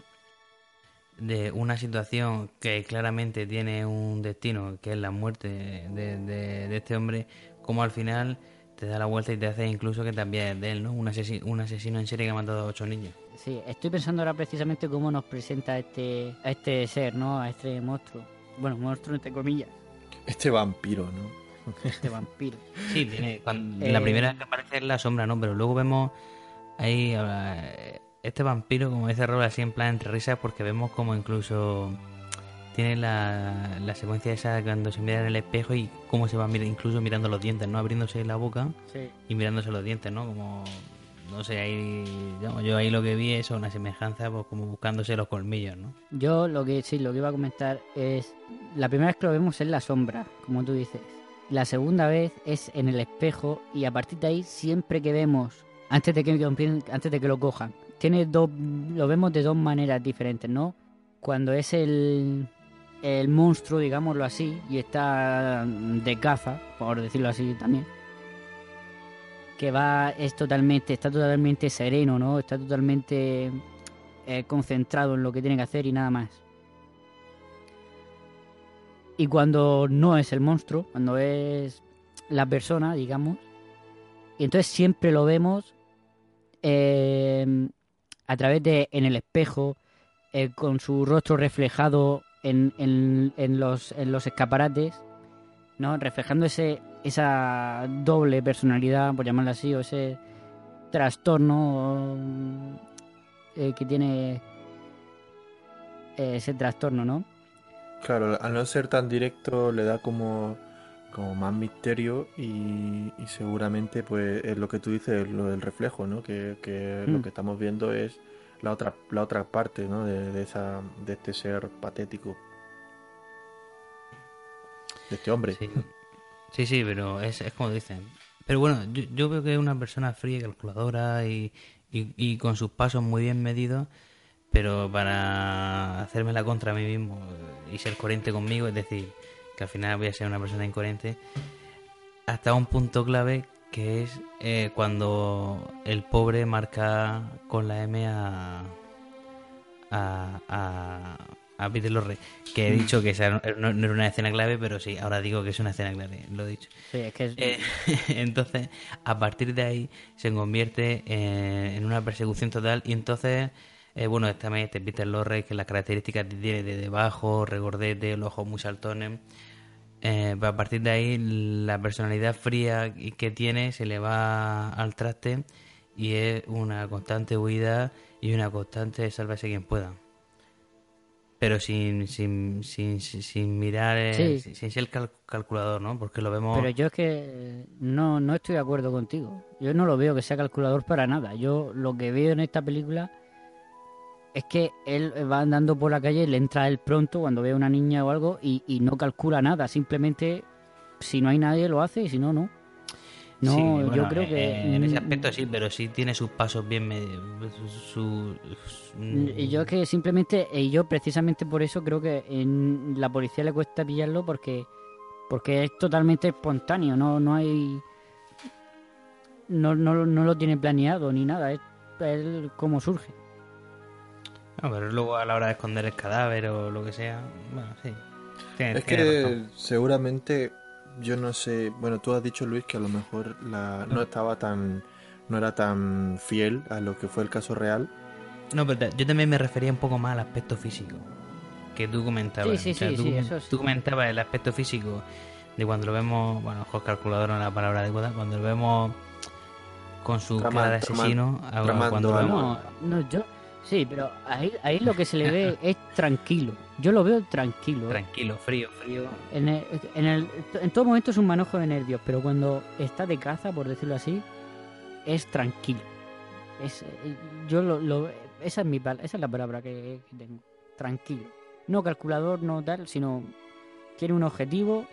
de una situación que claramente tiene un destino, que es la muerte de este hombre, como al final te da la vuelta y te hace incluso que también es de él, ¿no? Un asesino, un asesino en serie que ha matado a ocho niños. Sí, estoy pensando ahora precisamente cómo nos presenta a este, a este ser, ¿no? A este monstruo. Bueno, monstruo entre comillas, Este vampiro, ¿no? (laughs) este vampiro. Sí, tiene. cuando- Eh, La primera que aparece es la sombra, ¿no? Pero luego vemos ahí eh, este vampiro, como dice Robert, así en plan entre risas, porque vemos como incluso tiene la, la secuencia esa cuando se mira en el espejo y cómo se va incluso mirando los dientes, ¿no? Abriéndose la boca Sí. y mirándose los dientes, ¿no? Como. No sé, ahí. digamos, yo ahí lo que vi es una semejanza, pues como buscándose los colmillos, ¿no? Yo lo que sí, lo que iba a comentar es la primera vez que lo vemos es la sombra, como tú dices. La segunda vez es en el espejo y a partir de ahí siempre que vemos antes de que antes de que lo cojan, tiene dos lo vemos de dos maneras diferentes, ¿no? Cuando es el el monstruo, digámoslo así, y está de caza, por decirlo así también. Que va es totalmente está totalmente sereno, ¿no? Está totalmente eh, concentrado en lo que tiene que hacer y nada más. Y cuando no es el monstruo, cuando es la persona, digamos, y entonces siempre lo vemos eh, a través de en el espejo, eh, con su rostro reflejado en, en- en los, en los escaparates, ¿no? Reflejando ese, esa doble personalidad, por llamarlo así, o ese trastorno eh, que tiene eh, ese trastorno, ¿no? Claro, al no ser tan directo le da como, como más misterio y, y seguramente pues es lo que tú dices, lo del reflejo, ¿no? Que, que lo Mm. que estamos viendo es la otra, la otra parte, ¿no? De, de esa, de este ser patético. De este hombre. Sí, sí, sí, pero es, es como dicen. Pero bueno, yo, yo veo que es una persona fría, y calculadora y, y, y con sus pasos muy bien medidos, pero para hacerme la contra a mí mismo y ser coherente conmigo, es decir, que al final voy a ser una persona incoherente, hasta un punto clave que es eh, cuando el pobre marca con la M a, a, a, a Peter Lorre, que he dicho que esa no, no era una escena clave, pero sí, ahora digo que es una escena clave, lo he dicho. Sí, es que es- Eh, (laughs) entonces, a partir de ahí se convierte eh, en una persecución total y entonces, eh, bueno, también este Peter Lorre, que las características tiene de debajo, regordete, los ojos muy saltones, eh, pues a partir de ahí la personalidad fría que tiene se le va al traste y es una constante huida y una constante sálvese quien pueda. Pero sin, sin, sin, sin, mirar, eh, Sí. sin, sin ser el cal- calculador, ¿no? Porque lo vemos... Pero yo es que no, no estoy de acuerdo contigo. Yo no lo veo que sea calculador para nada. Yo lo que veo en esta película es que él va andando por la calle, le entra él pronto cuando ve a una niña o algo y, y no calcula nada. Simplemente, si no hay nadie, lo hace y si no, no. No, Sí, yo creo que... eh, En ese aspecto sí, pero sí tiene sus pasos bien medidos. Su, su- Y yo es que simplemente, y yo precisamente por eso creo que en la policía le cuesta pillarlo porque Porque es totalmente espontáneo, no, no hay... No, no, no lo tiene planeado ni nada, es, es como surge. No, pero luego a la hora de esconder el cadáver o lo que sea, bueno, sí. Tiene- Es tiene que razón. seguramente, yo no sé, bueno, tú has dicho Luis que a lo mejor la, no estaba tan, no era tan fiel a lo que fue el caso real. No, pero yo también me refería un poco más al aspecto físico que tú comentabas. Sí, sí, sí, tú, sí, eso sí. tú comentabas el aspecto físico de cuando lo vemos, bueno, ojo, calculador no es la palabra adecuada, cuando lo vemos con su cara de asesino, ahora tramando cuando lo vemos... No, no, yo... Sí, pero ahí, ahí lo que se le ve (laughs) es tranquilo. Yo lo veo tranquilo. Tranquilo, frío, frío. En, el- en, el- en todo momento es un manojo de nervios, pero cuando está de caza, por decirlo así, es tranquilo. Es, eh, yo lo, lo- esa es mi pal- esa es la palabra que, que tengo. Tranquilo. No calculador, no tal, sino tiene un objetivo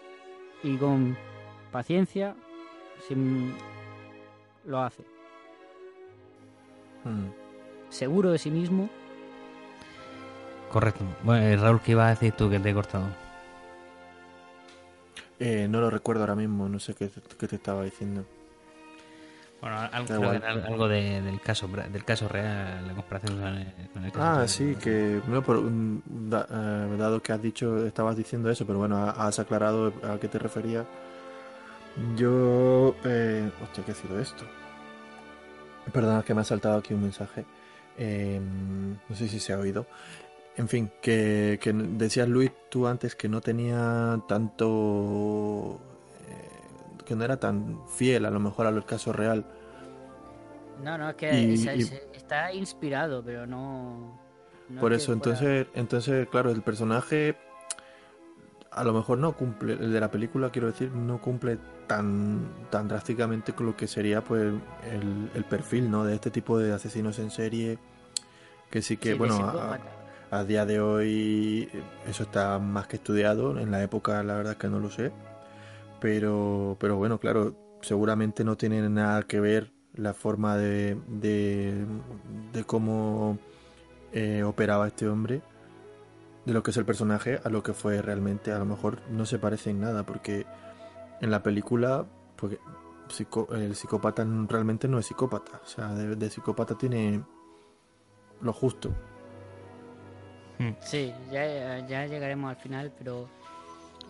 y con paciencia sin, lo hace. Hmm. Seguro de sí mismo. Correcto. Bueno, eh, Raúl, ¿qué ibas a decir tú que te he cortado? Eh, no lo recuerdo ahora mismo, no sé qué, qué te estaba diciendo. Bueno, algo, Da creo que igual. era algo de- del caso del caso real, la comparación con el, con el caso Ah, real. sí, que no, por, da- eh, dado que has dicho, estabas diciendo eso, pero bueno, ha- has aclarado a qué te refería. Yo, eh, hostia, ¿qué ha sido esto? Perdona que me ha saltado aquí un mensaje. Eh, no sé si se ha oído. En fin, que, que decías Luis tú antes que no tenía tanto, eh, que no era tan fiel a lo mejor al caso real. No, no, es que Y- y- está inspirado, pero no. no Por es eso, fuera- entonces, entonces, claro, el personaje a lo mejor no cumple, el de la película, quiero decir, no cumple tan, tan drásticamente con lo que sería pues el, el perfil, ¿no? De este tipo de asesinos en serie, que sí que, Sí, bueno, a día de hoy eh, eso está más que estudiado, en la época la verdad es que no lo sé, pero, pero bueno, claro, seguramente no tiene nada que ver la forma de, de, de cómo eh, operaba este hombre, de lo que es el personaje, a lo que fue realmente. A lo mejor no se parece en nada, porque en la película, porque psico- el psicópata realmente no es psicópata, o sea, de, de psicópata tiene lo justo. Sí, ya, ya llegaremos al final, pero.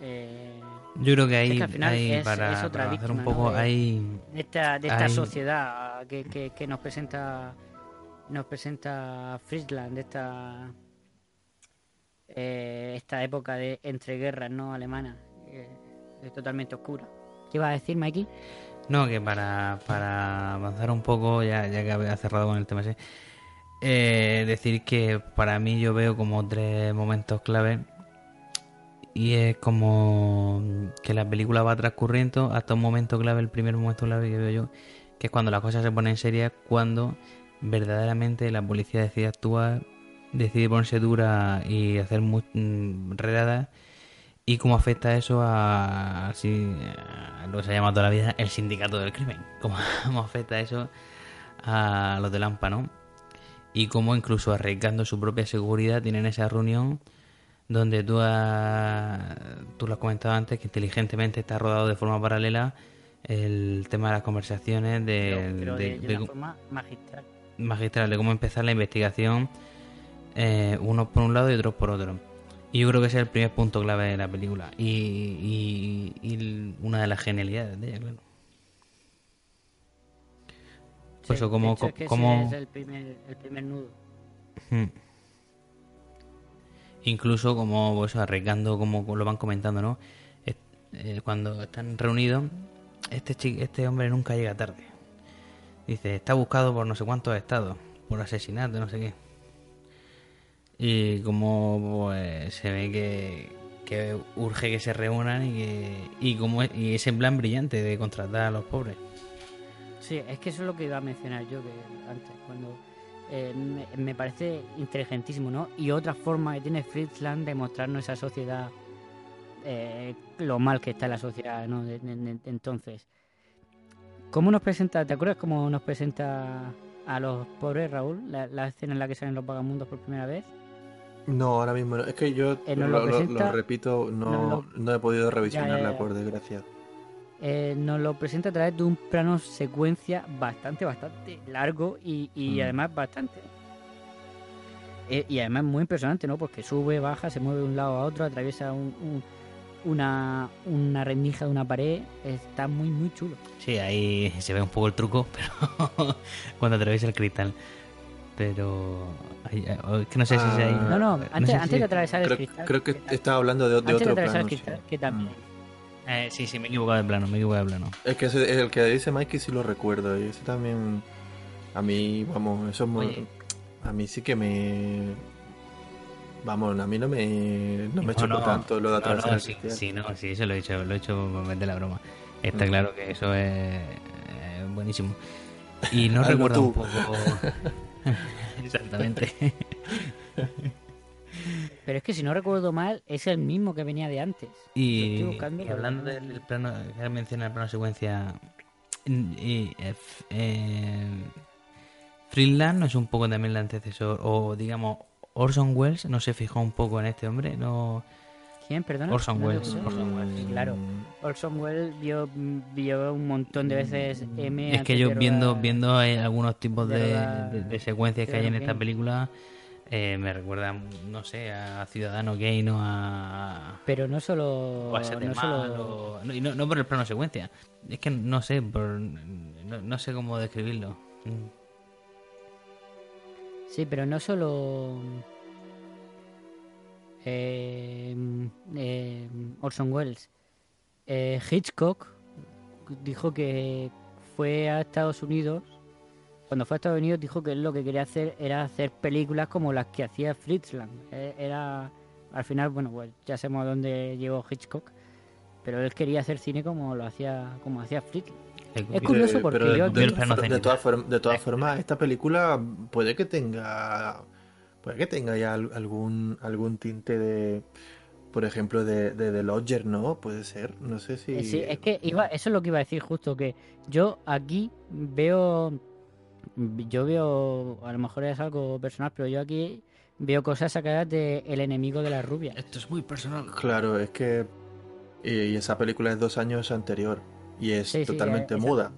eh, Yo creo que es ahí, al final ahí es- para, es otra para hacer un víctima, poco, ¿no? de, de esta, de esta sociedad que, que, que nos presenta nos presenta Friesland, de esta eh, esta época de entreguerras no alemana, eh, es totalmente oscura. ¿Qué ibas a decir, Mikey? No, que para, para avanzar un poco, ya, ya que había cerrado con el tema ese, eh, decir que para mí yo veo como tres momentos clave y es como que la película va transcurriendo hasta un momento clave, el primer momento clave que veo yo, que es cuando las cosas se ponen serias, cuando verdaderamente la policía decide actuar, decide ponerse dura y hacer mm, redadas y cómo afecta eso a, así, a lo que se llama toda la vida el sindicato del crimen. (laughs) Cómo, cómo afecta eso a los de Lampa, ¿no? Y cómo incluso arriesgando su propia seguridad tienen esa reunión donde tú, has- tú lo has comentado antes que inteligentemente está rodado de forma paralela el tema de las conversaciones de, Pero, pero de- de, de de- una forma magistral. magistral de cómo empezar la investigación, eh, unos por un lado y otros por otro. Y yo creo que ese es el primer punto clave de la película y, y- una de las genialidades de ella, claro. Por Sí, eso, como, de hecho, es que ese como- es el primer, el primer nudo. Hmm. Incluso como pues, arriesgando, como lo van comentando, ¿no? Es- eh, cuando están reunidos, este, chi- este hombre nunca llega tarde. Dice, está buscado por no sé cuántos estados, por asesinato, no sé qué. Y como pues, se ve que, urge que se reúnan y que y es, y ese plan brillante de contratar a los pobres. Sí, es que eso es lo que iba a mencionar yo que antes, cuando eh, me, parece inteligentísimo, ¿no? Y otra forma que tiene Fritzland de mostrarnos esa sociedad, eh, lo mal que está la sociedad, ¿no? Entonces, ¿cómo nos presenta, te acuerdas cómo nos presenta a los pobres, Raúl? La, la escena en la que salen los vagamundos por primera vez. No, ahora mismo no. Es que yo Eh, lo, lo lo- presenta- lo repito, no, lo- no he podido revisionarla, ya. por desgracia. Eh, nos lo presenta a través de un plano secuencia bastante, bastante largo y, y Mm. además bastante. eh, y además muy impresionante, ¿no? Porque sube, baja, se mueve de un lado a otro, atraviesa un- un- una, una rendija de una pared. Está muy, muy chulo. Sí, ahí se ve un poco el truco, (laughs) pero cuando atraviesa el cristal. Pero eh, es que no sé si es ahí. Ah, No, no, sé antes, si- antes de atravesar el Creo, cristal. creo que que- estaba hablando de, de antes de otro atravesar plano. el cristal, sí. que también. Mm. Eh, sí, sí, me he equivocado de plano, me he equivocado de plano. Es que ese, el que dice Mikey sí lo recuerdo. Y ese también. A mí, vamos, eso es muy- Oye. A mí sí que me. Vamos, a mí no me. No me chocó no, tanto lo de No, atravesar no, el sí, cristal. sí, no, sí, eso lo he hecho, lo he hecho meter la broma. Está Mm. claro que eso es eh, buenísimo. Y no (laughs) recuerdo un poco. (laughs) (laughs) Exactamente. Pero es que si no recuerdo mal, es el mismo que venía de antes. Y, y hablando del plano, que menciona el plano secuencia. Y, eh, eh, Freeland no es un poco también el antecesor, o digamos, Orson Welles no se fijó un poco en este hombre, no. ¿Quién, perdona? Orson No Welles. Orson Welles. Claro. Orson Welles vio, vio un montón de veces M. Es que yo viendo viendo eh, algunos tipos de secuencias que hay en esta película, eh, me recuerdan, no sé, a Ciudadano Kane o a. Pero no solo. o a no solo o- no, y no, no por el plano secuencia. Es que no sé, por, no, no sé cómo describirlo. Sí, pero no solo. Eh, eh, Orson Welles. Eh, Hitchcock dijo que fue a Estados Unidos. Cuando fue a Estados Unidos dijo que él lo que quería hacer era hacer películas como las que hacía Fritz Lang. Eh, Era, al final, bueno, pues ya sabemos a dónde llegó Hitchcock, pero él quería hacer cine como lo hacía, como hacía Fritz Lang. El- Es curioso porque yo de todas formas, esta película puede que tenga. Puede que tenga ya al- algún, algún tinte de. Por ejemplo, de, de The Lodger, ¿no? Puede ser. No sé si. Eh, Sí, es que iba, eso es lo que iba a decir justo, que yo aquí veo, yo veo, a lo mejor es algo personal, pero yo aquí veo cosas sacadas de El enemigo de la rubia. Esto es muy personal. Claro, es que. Y, esa película es dos años anterior. Y es Sí, sí, totalmente eh, muda.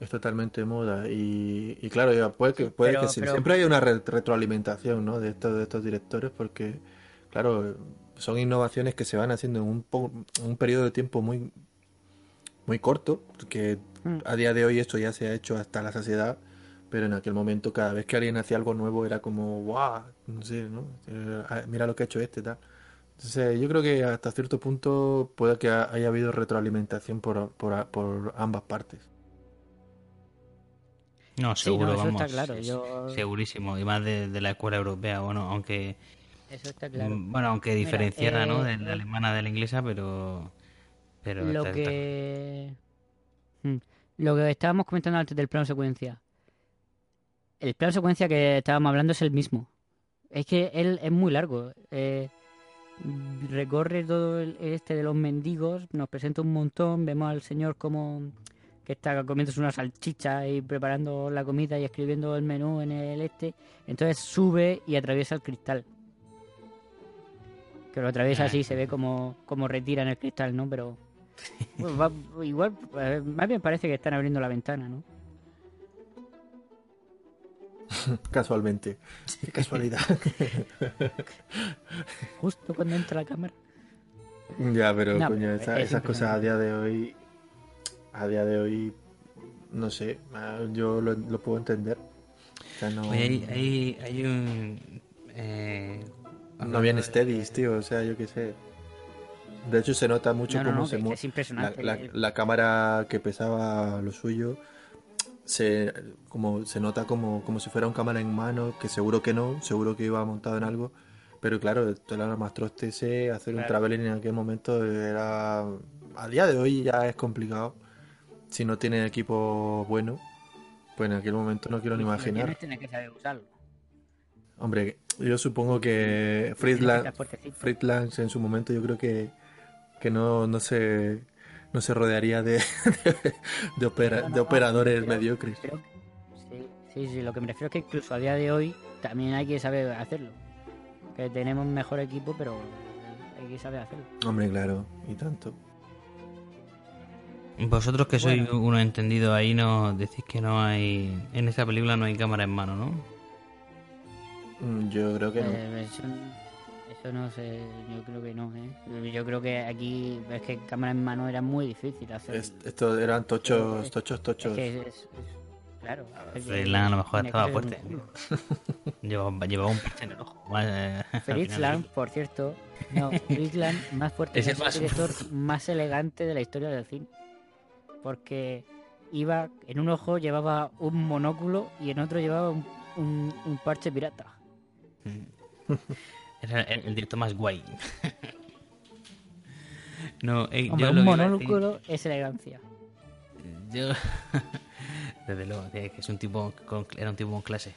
Es totalmente muda. Y, y claro, ya puede que, puede pero- que sí. pero- siempre hay una re- retroalimentación ¿no? de, estos, de estos directores porque, claro, son innovaciones que se van haciendo en un, po- un periodo de tiempo muy, muy corto. Que Mm. a día de hoy esto ya se ha hecho hasta la saciedad. Pero en aquel momento, cada vez que alguien hacía algo nuevo, era como, wow, no sé, ¿no? Ah, mira lo que ha hecho este, tal. Entonces, yo creo que hasta cierto punto puede que ha- haya habido retroalimentación por, por, por ambas partes. No, Sí, seguro, no, eso vamos. está claro, yo- Segurísimo. Y más de, de la escuela europea, bueno, aunque. Eso está claro. mm, Bueno, aunque Mira, diferenciara, ¿no? De eh, la alemana de la inglesa, pero. Pero lo está- que Mm. lo que estábamos comentando antes del plano secuencia el plano secuencia que estábamos hablando es el mismo es que él es muy largo eh, recorre todo el este de los mendigos nos presenta un montón vemos al señor como que está comiéndose una salchicha y preparando la comida y escribiendo el menú en el este entonces sube y atraviesa el cristal que lo atraviesa así se ve como, como retira en el cristal no pero (laughs) bueno, va- igual, más bien parece que están abriendo la ventana, ¿no? (laughs) Casualmente. Qué casualidad. (laughs) Justo cuando entra la cámara. ya, pero No, coño, pero esa- es esas cosas a día de hoy. A día de hoy. No sé. ah, Yo lo, lo puedo entender. O sea, no. Oye, hay, hay, hay un. Eh, No habían steadies, tío. O sea, yo qué sé. De hecho, se nota mucho No, cómo no, se mueve. es impresionante. La, la- la cámara que pesaba lo suyo. Se, como, se nota como, como si fuera un cámara en mano, que seguro que no, seguro que iba montado en algo. Pero claro, el armastroste ese, hacer un traveling en aquel momento era. A día de hoy ya es complicado. Si no tiene equipo bueno, pues en aquel momento no quiero ni Si imaginar. tienes, tienes que saber usarlo. Hombre, yo supongo que Friedland, en su momento yo creo que, que no, no se no se rodearía de, (laughs) de, opera- operadores creo- mediocres. creo que- sí, sí, sí, lo que me refiero es que incluso a día de hoy también hay que saber hacerlo. Que tenemos mejor equipo, pero hay que saber hacerlo. Hombre, claro, y tanto. Vosotros que sois Bueno. uno entendido ahí nos decís que no hay... En esta película no hay cámara en mano, ¿no? Yo creo que no. Eh, eso, eso no sé, yo creo que no, ¿eh? Yo creo que aquí es que cámara en mano era muy difícil hacer. Es- estos eran tochos, tochos, Es tochos. que es- es- claro. es que Friedland a lo mejor estaba fuerte. (laughs) Llevaba, llevaba un parche en el ojo. Fritzland, por cierto, no, Fritzland más fuerte, Es el es el más- director más elegante de la historia del cine. Porque iba, en un ojo llevaba un monóculo y en otro llevaba un, un- un parche pirata. (laughs) Era el, el director más guay. (laughs) no, eh, Hombre, yo un decir- monóculo es elegancia. Yo... (laughs) Desde luego, que es un tipo con- era un tipo con clase.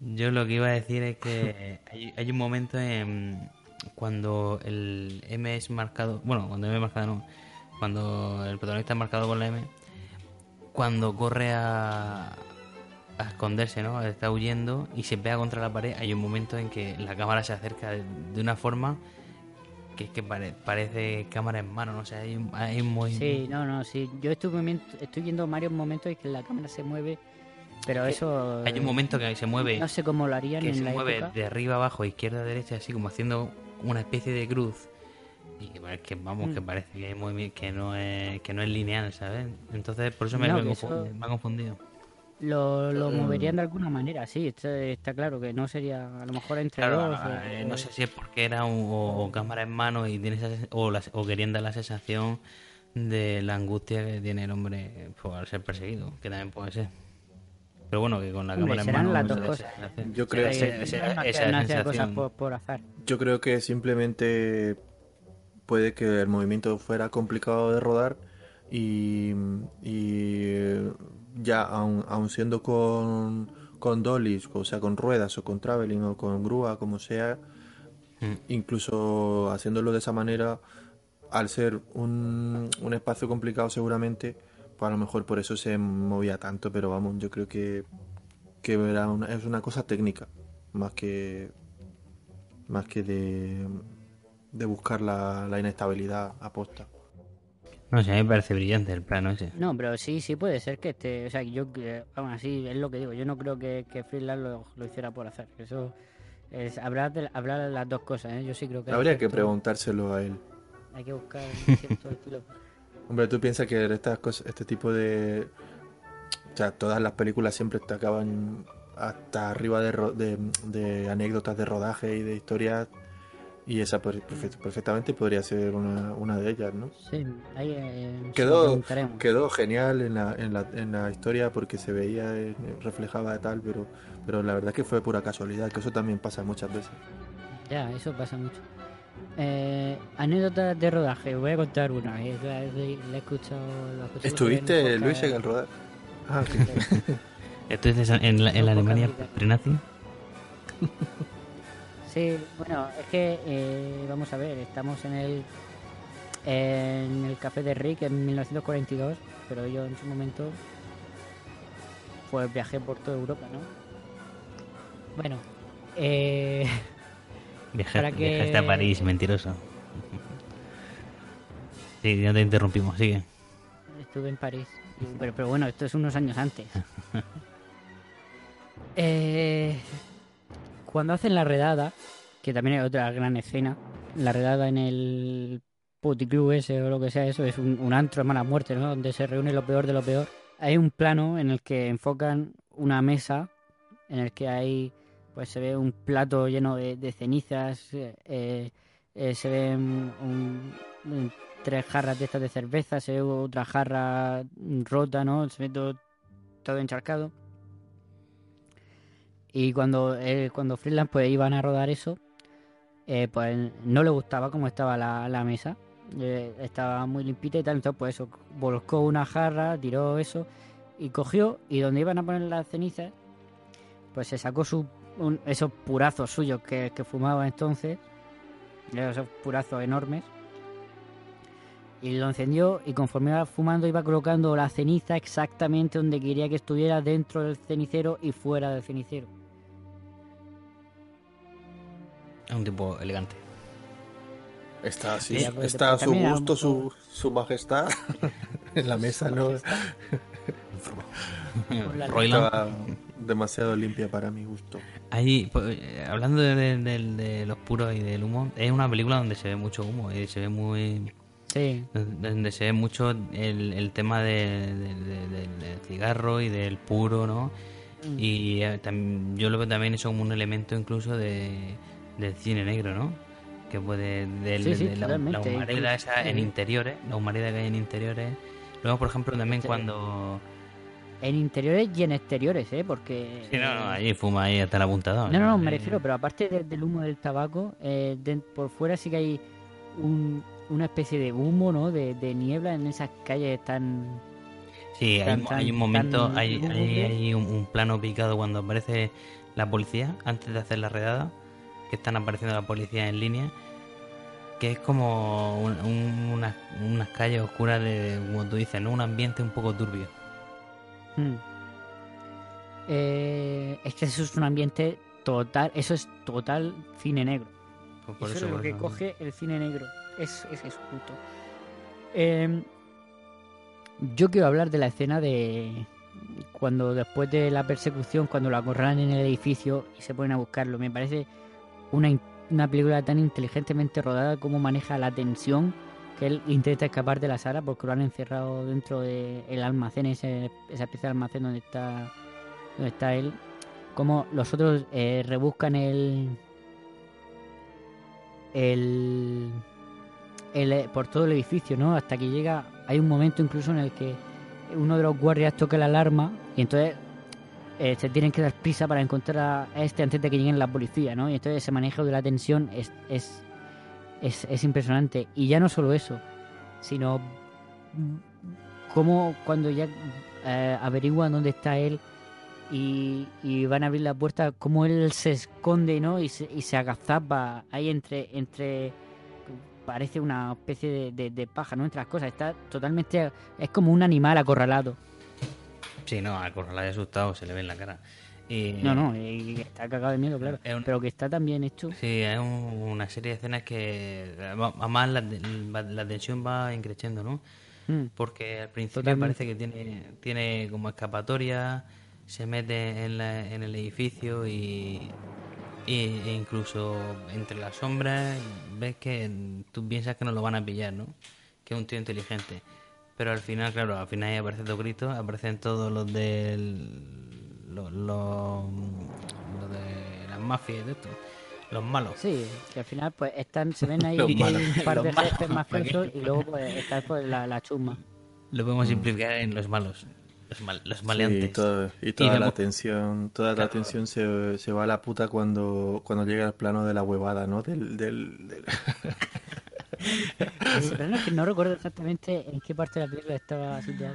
Yo lo que iba a decir es que hay, hay un momento en cuando el M es marcado, bueno, cuando M es marcado no, cuando el protagonista es marcado con la M, cuando corre a, a esconderse, ¿no? Está huyendo y se pega contra la pared, hay un momento en que la cámara se acerca de, de una forma que es que pare- parece cámara en mano, no sé, hay un, hay un movimiento... Sí, no, no, sí. Yo estoy, estoy viendo varios momentos en que la cámara se mueve, pero eso... Hay un eh, momento que se mueve, No sé cómo lo harían que en se la mueve época. de arriba abajo, izquierda a derecha, así como haciendo una especie de cruz. Y que, que vamos, que Mm. parece que, que no es que no es lineal, ¿sabes? Entonces, por eso me, No, me que confunde- eso- me ha confundido. Lo, lo Mm. moverían de alguna manera, sí, está, está claro que no sería a lo mejor entre Claro, dos. eh, o- no sé si es porque era un- o, o cámara en mano y tiene esa sen- o, la- o querían dar la sensación de la angustia que tiene el hombre pues, al ser perseguido, que también puede ser. Pero bueno, que con la Hombre, cámara en serán mano las dos cosas. Yo creo- esa- Eh, esa- esa hacía cosas por, por azar. Yo creo que simplemente puede que el movimiento fuera complicado de rodar y, y, eh, ya aun, aun siendo con, con dollies, o sea, con ruedas o con traveling o con grúa, como sea, Mm. incluso haciéndolo de esa manera, al ser un, un espacio complicado seguramente, pues a lo mejor por eso se movía tanto, pero vamos, yo creo que, que era una- es una cosa técnica, más que más que de, de buscar la, la inestabilidad aposta. No sé, a mí me parece brillante el plano ese. No, pero sí, sí puede ser que esté. O sea, yo, que- aún así, es lo que digo. Yo no creo que, que Freeland lo, lo hiciera por hacer. Eso es. Habrá, de, habrá las dos cosas, ¿eh? Yo sí creo que. Habría que preguntárselo a él. Hay que buscar cierto (laughs) estilo. Hombre, tú piensas que estas cosas, este tipo de... O sea, todas las películas siempre te acaban hasta arriba de, ro- de, de anécdotas de rodaje y de historias y esa per- perfe- perfectamente podría ser una, una de ellas, ¿no? Sí, ahí eh, Quedó, quedó genial en la, en, la, en la historia porque se veía, eh, reflejaba de tal, pero, pero la verdad es que fue pura casualidad, que eso también pasa muchas veces. Ya, eso pasa mucho. Eh, anécdotas de rodaje, voy a contar una. eh, La, he escuchado. ¿Estuviste, Luis, en el rodar? Ah, sí. (laughs) Entonces, en la, en la Alemania prenazi. (laughs) Sí, bueno, es que eh, vamos a ver, estamos en el en el café de Rick en 1942, pero yo en su momento pues viajé por toda Europa, ¿no? Bueno, eh, (laughs) Viaje, Para que- Viajaste a París, mentiroso. Sí, ya te interrumpimos, sigue. estuve en París, pero, pero bueno, esto es unos años antes. (laughs) Eh, cuando hacen la redada, que también es otra gran escena, la redada en el puticlub ese o lo que sea, eso es un, un antro de mala muerte, ¿no? Donde se reúne lo peor de lo peor. Hay un plano en el que enfocan una mesa, en el que hay, pues se ve un plato lleno de, cenizas, eh, eh, se ven un- tres jarras de estas de cerveza, se ve otra jarra rota, ¿no? Se ve todo encharcado. Y cuando, eh, cuando Freeland pues iban a rodar eso, eh, pues no le gustaba cómo estaba la, la mesa. Eh, estaba muy limpita y tal, entonces pues eso, volcó una jarra, tiró eso y cogió y donde iban a poner las cenizas, pues se sacó su, esos purazos suyos que, que fumaba entonces, esos purazos enormes, y lo encendió y conforme iba fumando iba colocando la ceniza exactamente donde quería que estuviera dentro del cenicero y fuera del cenicero. Es un tipo elegante. Está así, pues, está a su gusto, su, su majestad (laughs) en la mesa, ¿no? Estaba demasiado limpia para mi gusto. Ahí, pues, eh, hablando de, de- de- de los puros y del humo, es una película donde se ve mucho humo y se ve muy. Sí. donde se ve mucho el, el tema de- de- de- del del cigarro y del puro, ¿no? Mm. Y eh, yo lo veo también eso como un elemento incluso de, del cine negro, ¿no? Que puede. del- Sí, sí, de la, humareda esa en interiores, la humareda que hay en interiores. Luego, por ejemplo, también cuando. En interiores y en exteriores, ¿eh? Porque... Sí, no, no, ahí fuma ahí hasta el apuntador. No, no, no, me refiero, pero aparte de- del humo del tabaco, eh, de- por fuera sí que hay un- una especie de humo, ¿no? De, de niebla en esas calles tan... Sí, hay, tan- un- tan- hay un momento, tan hay, hay, lúgubre. hay un, un plano picado cuando aparece la policía, antes de hacer la redada, que están apareciendo la policía en línea, que es como un- un- unas, unas calles oscuras de, como tú dices, ¿no? Un ambiente un poco turbio. Hmm. Eh, es que eso es un ambiente total, eso es total cine negro. Pues por eso, eso, es lo que eso. coge el cine negro. Es, es eso, punto. Eh, yo quiero hablar de la escena de cuando después de la persecución, cuando lo acorralan en el edificio y se ponen a buscarlo. Me parece una, una película tan inteligentemente rodada como maneja la tensión que él intenta escapar de la sala porque lo han encerrado dentro del almacén, ese, esa especie de almacén donde está, donde está él. Como los otros eh, rebuscan el, el, el, eh, por todo el edificio, ¿no? Hasta que llega, hay un momento incluso en el que uno de los guardias toca la alarma y entonces se tienen que dar prisa para encontrar a este antes de que lleguen la policía, ¿no? Y entonces ese manejo de la tensión es, es, es, es impresionante. Y ya no solo eso, sino mm, cómo cuando ya eh, averiguan dónde está él y, y van a abrir la puerta, cómo él se esconde, ¿no? Y se, y se agazapa ahí entre, entre parece una especie de, de, de paja, ¿no? Entre las cosas. Está totalmente, es como un animal acorralado. Sí, no, al corral asustado se le ve en la cara. Y, No, no, y está cagado de miedo, claro. Un- Pero que está tan bien hecho. Sí, es un- una serie de escenas que además la, la, la tensión va increciendo, ¿no? Mm. Porque al principio Totalmente. parece que tiene, tiene como escapatoria, se mete en, la- en el edificio y, y- e incluso entre las sombras ves que tú piensas que no lo van a pillar, ¿no? Que es un tío inteligente. Pero al final, claro, al final ahí aparecen dos gritos, aparecen todos los del... Los, los, los de las mafias y de esto, los malos. Sí, que al final pues están, se ven ahí (laughs) un par de jefes mafiosos y luego pues está pues, la, la chusma. Lo podemos simplificar en los malos, los, mal- los maleantes. Sí, y, todo- y toda Y la tensión, toda la Claro. tensión se, se va a la puta cuando, cuando llega el plano de la huevada, ¿no? Del, del, del- (laughs) Es que no recuerdo exactamente en qué parte de la película estaba situado.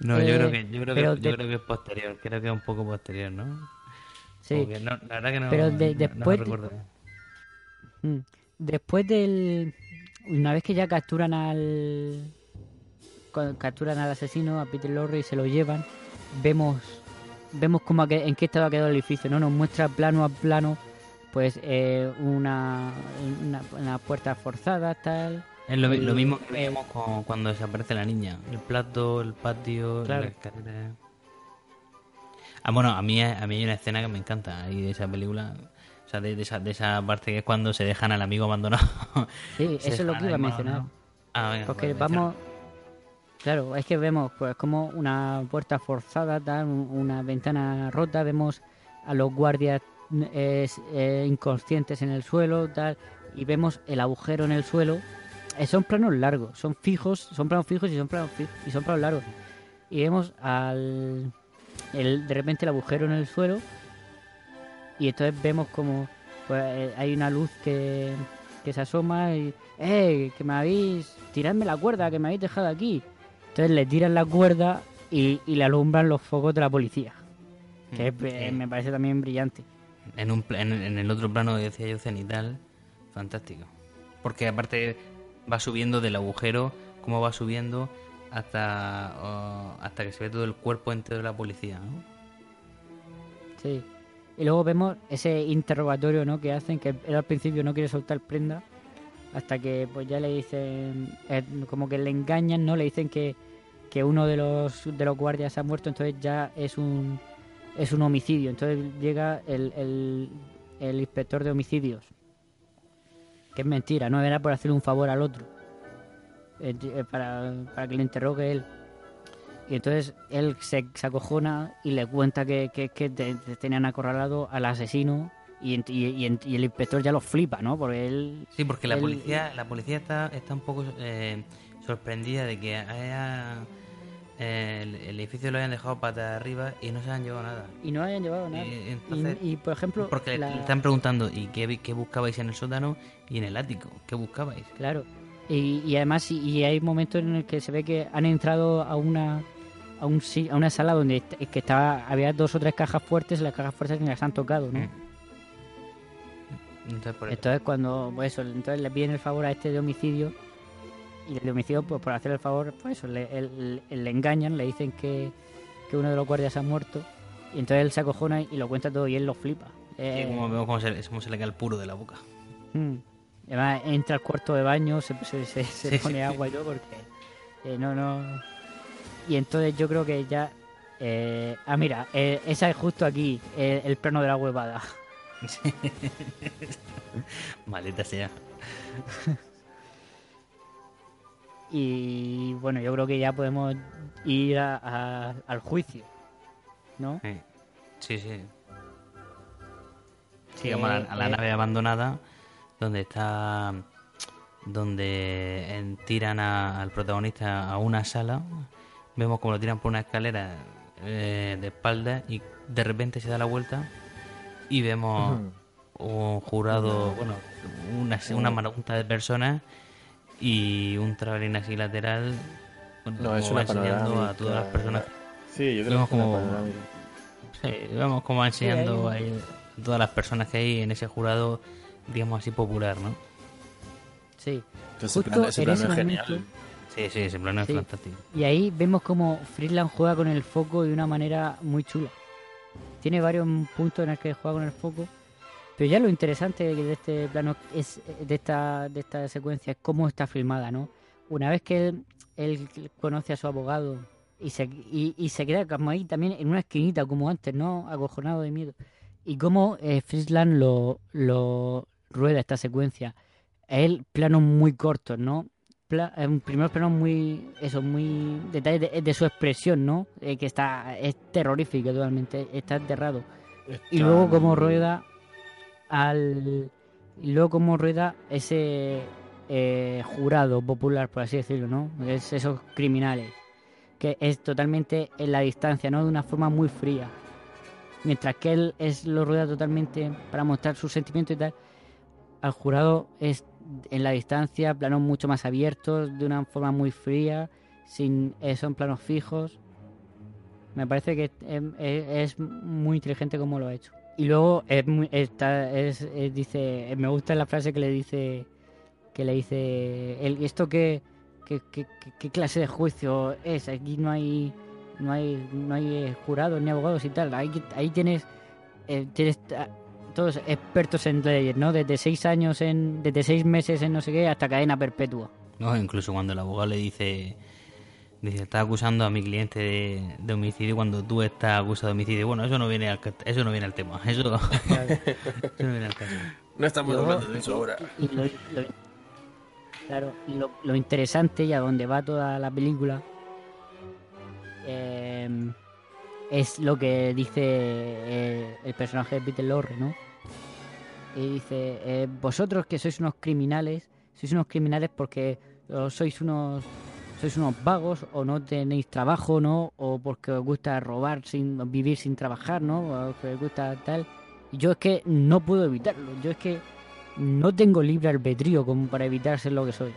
No, Eh, yo creo que yo creo que, yo de- creo que es posterior, creo que es un poco posterior, ¿no? Sí, no, la verdad que no, Pero de- no- después no de-. Mm. Después del. Una vez que ya capturan al. Capturan al asesino, a Peter Lorre y se lo llevan, vemos. Vemos que- en qué estado ha quedado el edificio, ¿no? Nos muestra plano a plano, pues, eh, una, una, una puerta forzada, tal. Es lo, mismo que el- veíamos con- cuando desaparece la niña. El plato, el patio, Claro. la escalera. Ah, bueno, a mí, a mí hay una escena que me encanta ahí de esa película. O sea, de, de esa, de esa parte que es cuando se dejan al amigo abandonado. Sí, (laughs) eso es lo que iba a mencionar. Ah, venga, Porque pues, vamos. Claro, es que vemos pues como una puerta forzada, tal, un- una ventana rota, vemos a los guardias eh, eh, inconscientes en el suelo, tal, y vemos el agujero en el suelo. Eh, son planos largos, son fijos, son planos fijos y son planos y son planos largos. Y vemos al el, de repente el agujero en el suelo y entonces vemos como pues, eh, hay una luz que, que se asoma y ¡eh! que me habéis tiradme la cuerda que me habéis dejado aquí entonces le tiran la cuerda y, y le alumbran los focos de la policía que Mm, me parece también brillante En, un, en, en el otro plano decía yo cenital, fantástico. Porque aparte va subiendo del agujero, cómo va subiendo hasta, hasta que se ve todo el cuerpo entero de la policía. ¿no? sí Y luego vemos ese interrogatorio, ¿no? Que hacen, que él al principio no quiere soltar prenda, hasta que pues ya le dicen, eh, como que le engañan, ¿no? Le dicen que, que uno de los, de los guardias ha muerto, entonces ya es un, es un homicidio. Entonces llega el, el, el inspector de homicidios, que es mentira, no era por hacer un favor al otro, eh, para, para que le interrogue él. Y entonces él se, se acojona y le cuenta que, que, que te- te tenían acorralado al asesino y, y, y el inspector ya lo flipa, ¿no? Porque él... Sí, porque la él- policía, la policía está, está un poco eh, sorprendida de que haya, el, el edificio lo hayan dejado patas arriba y no se han llevado nada. Y no hayan llevado nada. Y, entonces- y, y, por ejemplo... porque le- la- le están preguntando ¿y qué, buscabais en el sótano y en el ático? ¿Qué buscabais? Claro. Y, y además, y, y hay momentos en el que se ve que han entrado a una a, un, a una sala donde que estaba había dos o tres cajas fuertes, las cajas fuertes que las han tocado, ¿no? Mm. Entonces, por eso. Entonces cuando, pues eso, entonces le piden el favor a este de homicidio y el de homicidio, pues por hacer el favor, pues eso, le, engañan, le dicen que, que uno de los guardias ha muerto y entonces él se acojona y lo cuenta todo y él lo flipa. Sí, Eh, como vemos cómo se, cómo se le cae el puro de la boca. Mm. Además, entra al cuarto de baño, se, se, se- (laughs) se Sí, pone sí. agua y todo porque eh, no, no. Y entonces yo creo que ya. eh, ah, mira, eh, esa es justo aquí, el plano de la huevada. (laughs) Maldita sea. (laughs) Y bueno, yo creo que ya podemos ir a- a- al juicio, ¿no? Sí, sí. sí. A la, a la eh, nave abandonada donde está donde en- tiran a- al protagonista a una sala vemos como lo tiran por una escalera eh, de espalda y de repente se da la vuelta y vemos un jurado bueno una, una marabunta de personas y un travelín así lateral bueno, No, es como una va enseñando a todas las personas Sí, yo creo que es como-. Sí, vemos cómo va enseñando hay ahí todas las personas que hay en ese jurado, digamos así, popular, ¿no? Sí. Ese Justo plano, ese en plano ese es momento- genial. Sí, sí, ese plano es fantástico. Y ahí vemos como Friedland juega con el foco de una manera muy chula. Tiene varios puntos en los que juega con el foco. Pero ya lo interesante de este plano es de esta, de esta secuencia es cómo está filmada, ¿no? Una vez que él, él conoce a su abogado y se, y, y se queda como ahí también en una esquinita como antes, ¿no? Acojonado de miedo. Y cómo eh, Friesland lo, lo rueda esta secuencia. Él, planos muy cortos, ¿no? Pla- eh, un primer plano muy eso muy detalle de, de su expresión no Eh, que está es terrorífico totalmente está aterrado y luego cómo rueda al luego cómo rueda ese eh, jurado popular por así decirlo no es esos criminales que es totalmente en la distancia no de una forma muy fría mientras que él es lo rueda totalmente para mostrar sus sentimientos y tal al jurado es en la distancia, planos mucho más abiertos, de una forma muy fría, sin eh, son planos fijos. Me parece que es- es muy inteligente como lo ha hecho. Y luego es está, es, dice, me gusta la frase que le dice, que le dice, el, esto qué, qué, qué- clase de juicio es, aquí no hay, no hay, no hay eh, jurados ni abogados y tal, ahí, ahí tienes, eh, tienes todos expertos en leyes, ¿no? Desde seis años en, desde seis meses en no sé qué hasta cadena perpetua. No, incluso cuando el abogado le dice, dice, está acusando a mi cliente de, de homicidio cuando tú estás acusado de homicidio. Bueno, eso no viene al, ca- eso no viene al tema, eso, (laughs) eso no viene al caso. No estamos Luego- hablando de eso ahora. Y lo, lo- claro, lo, lo interesante y a donde va toda la película eh, es lo que dice eh, el personaje de Peter Lorre, ¿no? Y dice, eh, vosotros que sois unos criminales, sois unos criminales porque sois unos sois unos vagos o no tenéis trabajo, ¿no? O porque os gusta robar sin vivir sin trabajar, ¿no? O que os gusta tal. Yo es que no puedo evitarlo. Yo es que no tengo libre albedrío como para evitar ser lo que soy.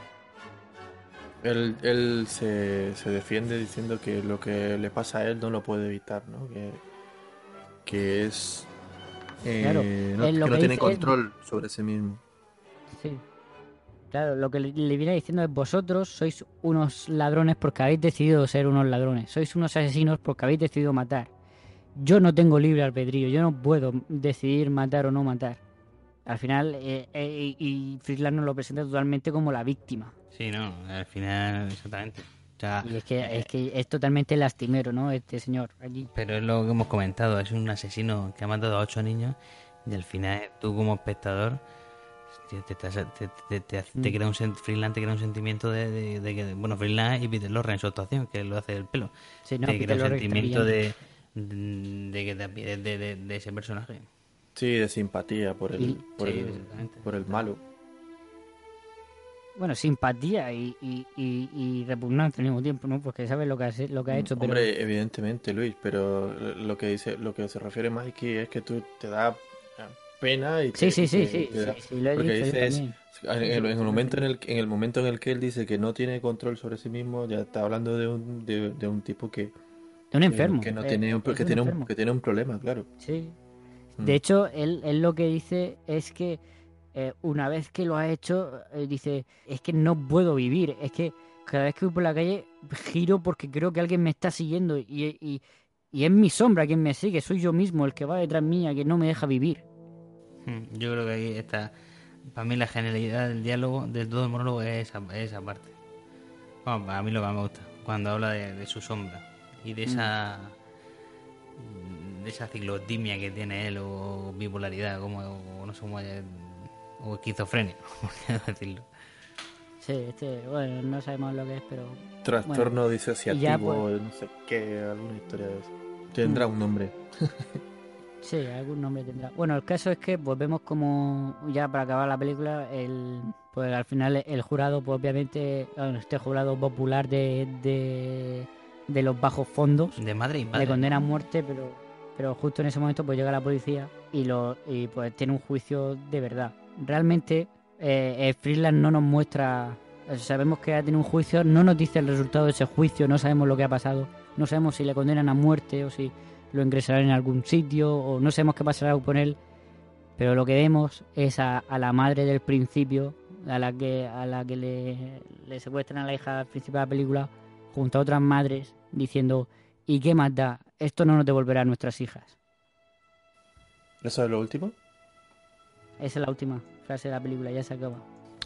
Él, él se, se defiende diciendo que lo que le pasa a él no lo puede evitar, ¿no? Que, que es... eh, Claro, no, lo que no tiene control sobre sí mismo. Sí. Claro, lo que le, viene diciendo es vosotros sois unos ladrones porque habéis decidido ser unos ladrones. Sois unos asesinos porque habéis decidido matar. yo no tengo libre albedrío, yo no puedo decidir matar o no matar. Al final, eh, eh, y Friedland nos lo presenta totalmente como la víctima. Sí, no, al final, exactamente. O sea, Y es que, es que es totalmente lastimero, ¿no? Este señor allí. Pero es lo que hemos comentado, es un asesino que ha matado a ocho niños y al final tú como espectador te, te, te, te, te- te Mm. crea un Freeland te crea un sentimiento de, de- de que, bueno, Freeland y Peter Lorre en su actuación, que lo hace del pelo, Sí, no, te Peter crea un Lorre sentimiento de, brillante. de, que te apiades de, de, de ese personaje. Sí, de simpatía por el, por, Sí, el, por el malo. Bueno, simpatía y, y, y, y repugnancia al mismo tiempo, ¿no? Porque sabes lo que ha, lo que ha hecho, pero... Hombre, evidentemente, Luis, pero lo que dice, lo que se refiere Mikey es que tú te da pena y te- Sí, sí, sí, sí, en el, en el momento en el, en el momento en el que él dice que no tiene control sobre sí mismo, ya está hablando de un, de, de un tipo que, De un enfermo. que no eh, tiene un, que tiene que tiene un problema, claro. Sí. Mm. De hecho, él, él lo que dice es que eh, una vez que lo ha hecho, eh, dice, es que no puedo vivir, es que cada vez que voy por la calle giro porque creo que alguien me está siguiendo y, y, y es mi sombra quien me sigue, soy yo mismo el que va detrás mía, que no me deja vivir. Mm, Yo creo que ahí está, para mí la genialidad del diálogo, del todo el monólogo es esa, es esa parte. Bueno, para mí lo que me gusta, cuando habla de, de su sombra y de esa de esa ciclotimia que tiene él o bipolaridad, como o no sé cómo haya- o esquizofrenia, (laughs) por qué decirlo. Sí, este, bueno, no sabemos lo que es, pero... Trastorno bueno, disociativo, ya, pues- no sé qué, alguna historia de eso. Tendrá Mm. un nombre. (laughs) Sí, algún nombre tendrá. Bueno, el caso es que volvemos como ya para acabar la película, el pues al final el jurado, pues obviamente, este jurado popular de, de, de los bajos fondos De madre y padre. le condena a muerte, pero pero justo en ese momento pues llega la policía y lo y pues tiene un juicio de verdad. Realmente eh, Friedland no nos muestra, sabemos que ha tenido un juicio, no nos dice el resultado de ese juicio, no sabemos lo que ha pasado, no sabemos si le condenan a muerte o si lo ingresarán en algún sitio o no sabemos qué pasará con él, pero lo que vemos es a, a la madre del principio, a la que a la que le, le secuestran a la hija al principio de la película, junto a otras madres, diciendo ¿y qué más da? Esto no nos devolverá a nuestras hijas. ¿Eso es lo último? Esa es la última frase de la película, ya se acaba.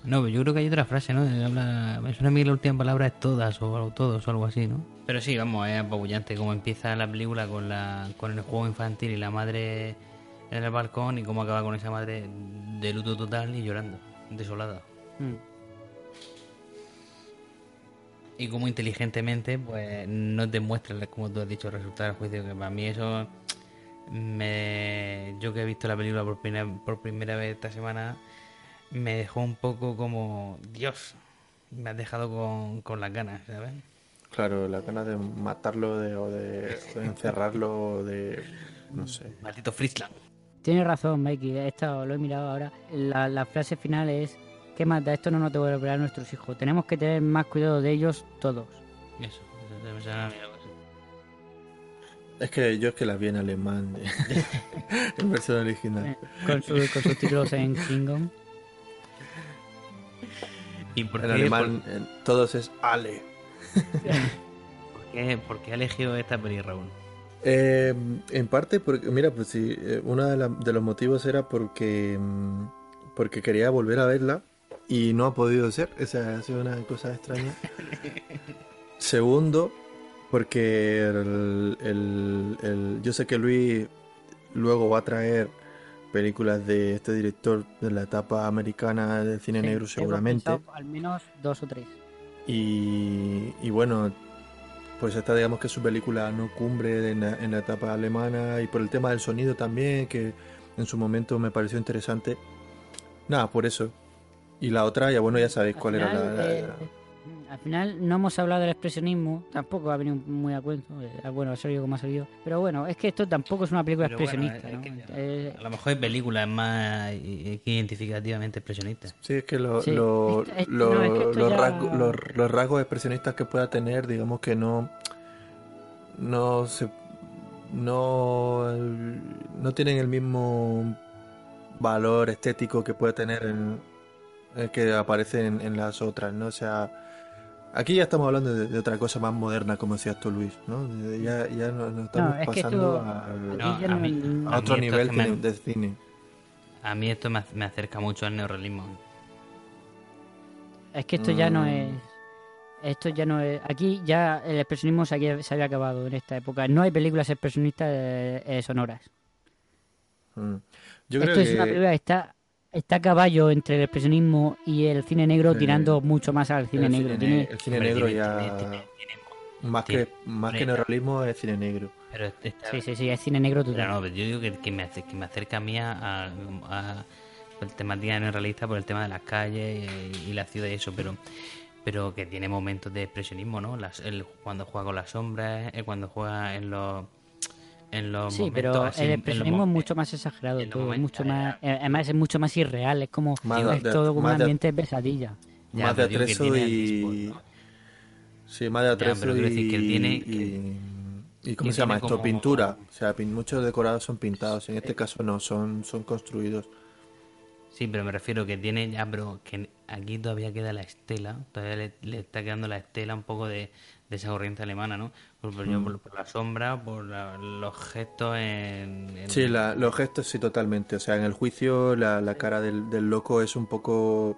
No, pero yo creo que hay otra frase, ¿no? Habla- Me suena a mí que la última palabra es todas o todos o algo así, ¿no? Pero sí, vamos, es apabullante cómo empieza la película con la con el juego infantil y la madre en el balcón y cómo acaba con esa madre de luto total y llorando, desolada. Mm. Y cómo inteligentemente, pues, no te muestra, como tú has dicho, el resultado del juicio, que para mí eso me... Yo que he visto la película por primera, por primera vez esta semana, me dejó un poco como... Dios, me has dejado con, con las ganas, ¿sabes? Claro, la ganas de matarlo de, o de, de encerrarlo o de... no sé. Maldito Friesland. Tienes razón, Mikey, esto lo he mirado ahora. La, la frase final es ¿qué más da? Esto no nos devolverá a nuestros hijos. Tenemos que tener más cuidado de ellos todos. Eso, eso algo así. Es que yo es que la vi en alemán, (laughs) en versión original. Con, su- con sus títulos en Klingon. ¿Y por En qué, alemán en- todos es Ale. (laughs) por qué- por qué ha elegido esta peli, Raúl? Eh, en parte porque, mira, pues sí, eh, uno de, la- de los motivos era porque, mm, porque quería volver a verla y no ha podido ser. Esa ha sido una cosa extraña. (laughs) Segundo, porque el- el- el- yo sé que Luis luego va a traer películas de este director de la etapa americana del cine Sí, negro seguramente. pensado Al menos dos o tres. Y, y bueno, pues esta digamos que es su película no cumbre en la, en la etapa alemana y por el tema del sonido también, que en su momento me pareció interesante. Nada, por eso. Y la otra, ya bueno, ya sabéis cuál era la- eh, al final no hemos hablado del expresionismo, tampoco ha venido muy a cuento. eh, Bueno, ha salido como ha salido. Pero bueno, es que esto tampoco es una película Pero bueno, expresionista. es ¿no? que- Eh, A lo mejor hay películas más eh, identificativamente expresionistas. Sí, es que los, rasgos, los, los rasgos expresionistas que pueda tener, digamos que no... No se... No, no tienen el mismo valor estético que puede tener en, el que aparece en, en las otras, ¿no? O sea, Aquí ya estamos hablando de, de otra cosa más moderna, como decías tú, Luis, ¿no? Ya, ya nos, nos estamos No, es que pasando esto- a, No, ya a no- mí- a a otro nivel me- de, cine. A mí esto me, me acerca mucho al neorrealismo. Es que esto ya no Mm. es. Esto ya no es. Aquí ya el expresionismo se había, se había acabado en esta época. No hay películas expresionistas eh, eh, sonoras. Mm. Yo creo Esto es que una película que está, está a caballo entre el expresionismo y el cine negro, Sí. tirando mucho más al cine el negro. cine, Tiene- el cine negro tiene- ya tiene- tiene- tiene- más tiene- que más que neorrealismo es cine negro. Pero está- Sí, sí, sí, es cine negro Pero total. no, pero yo digo que, que me, que me acerca a mí a, a, a- el temática neorrealista por el tema de las calles y, y la ciudad y eso, pero pero que tiene momentos de expresionismo, ¿no? Las, el, cuando juega con las sombras, eh, cuando juega en los en los Sí, momentos pero así, el los expresionismo es mucho más exagerado, todo, momentos- mucho más, eh, además es mucho más irreal, es como Más es de- todo como un ambiente de pesadilla. Ya, más de pero atrezo y sí, más de Ya, atrezo pero quiero decir que él y, tiene y, y ¿cómo se llama esto? como- Pintura. O sea, muchos decorados son pintados. En este caso no, son son construidos. Sí, pero me refiero que tiene ya, pero que aquí todavía queda la estela, todavía le, le está quedando la estela un poco de, de esa corriente alemana, ¿no? Por, por, yo- Mm. por- por la sombra, por la- los gestos en... en- Sí, la- los gestos sí, totalmente. O sea, en el juicio la, la cara del, del loco es un poco...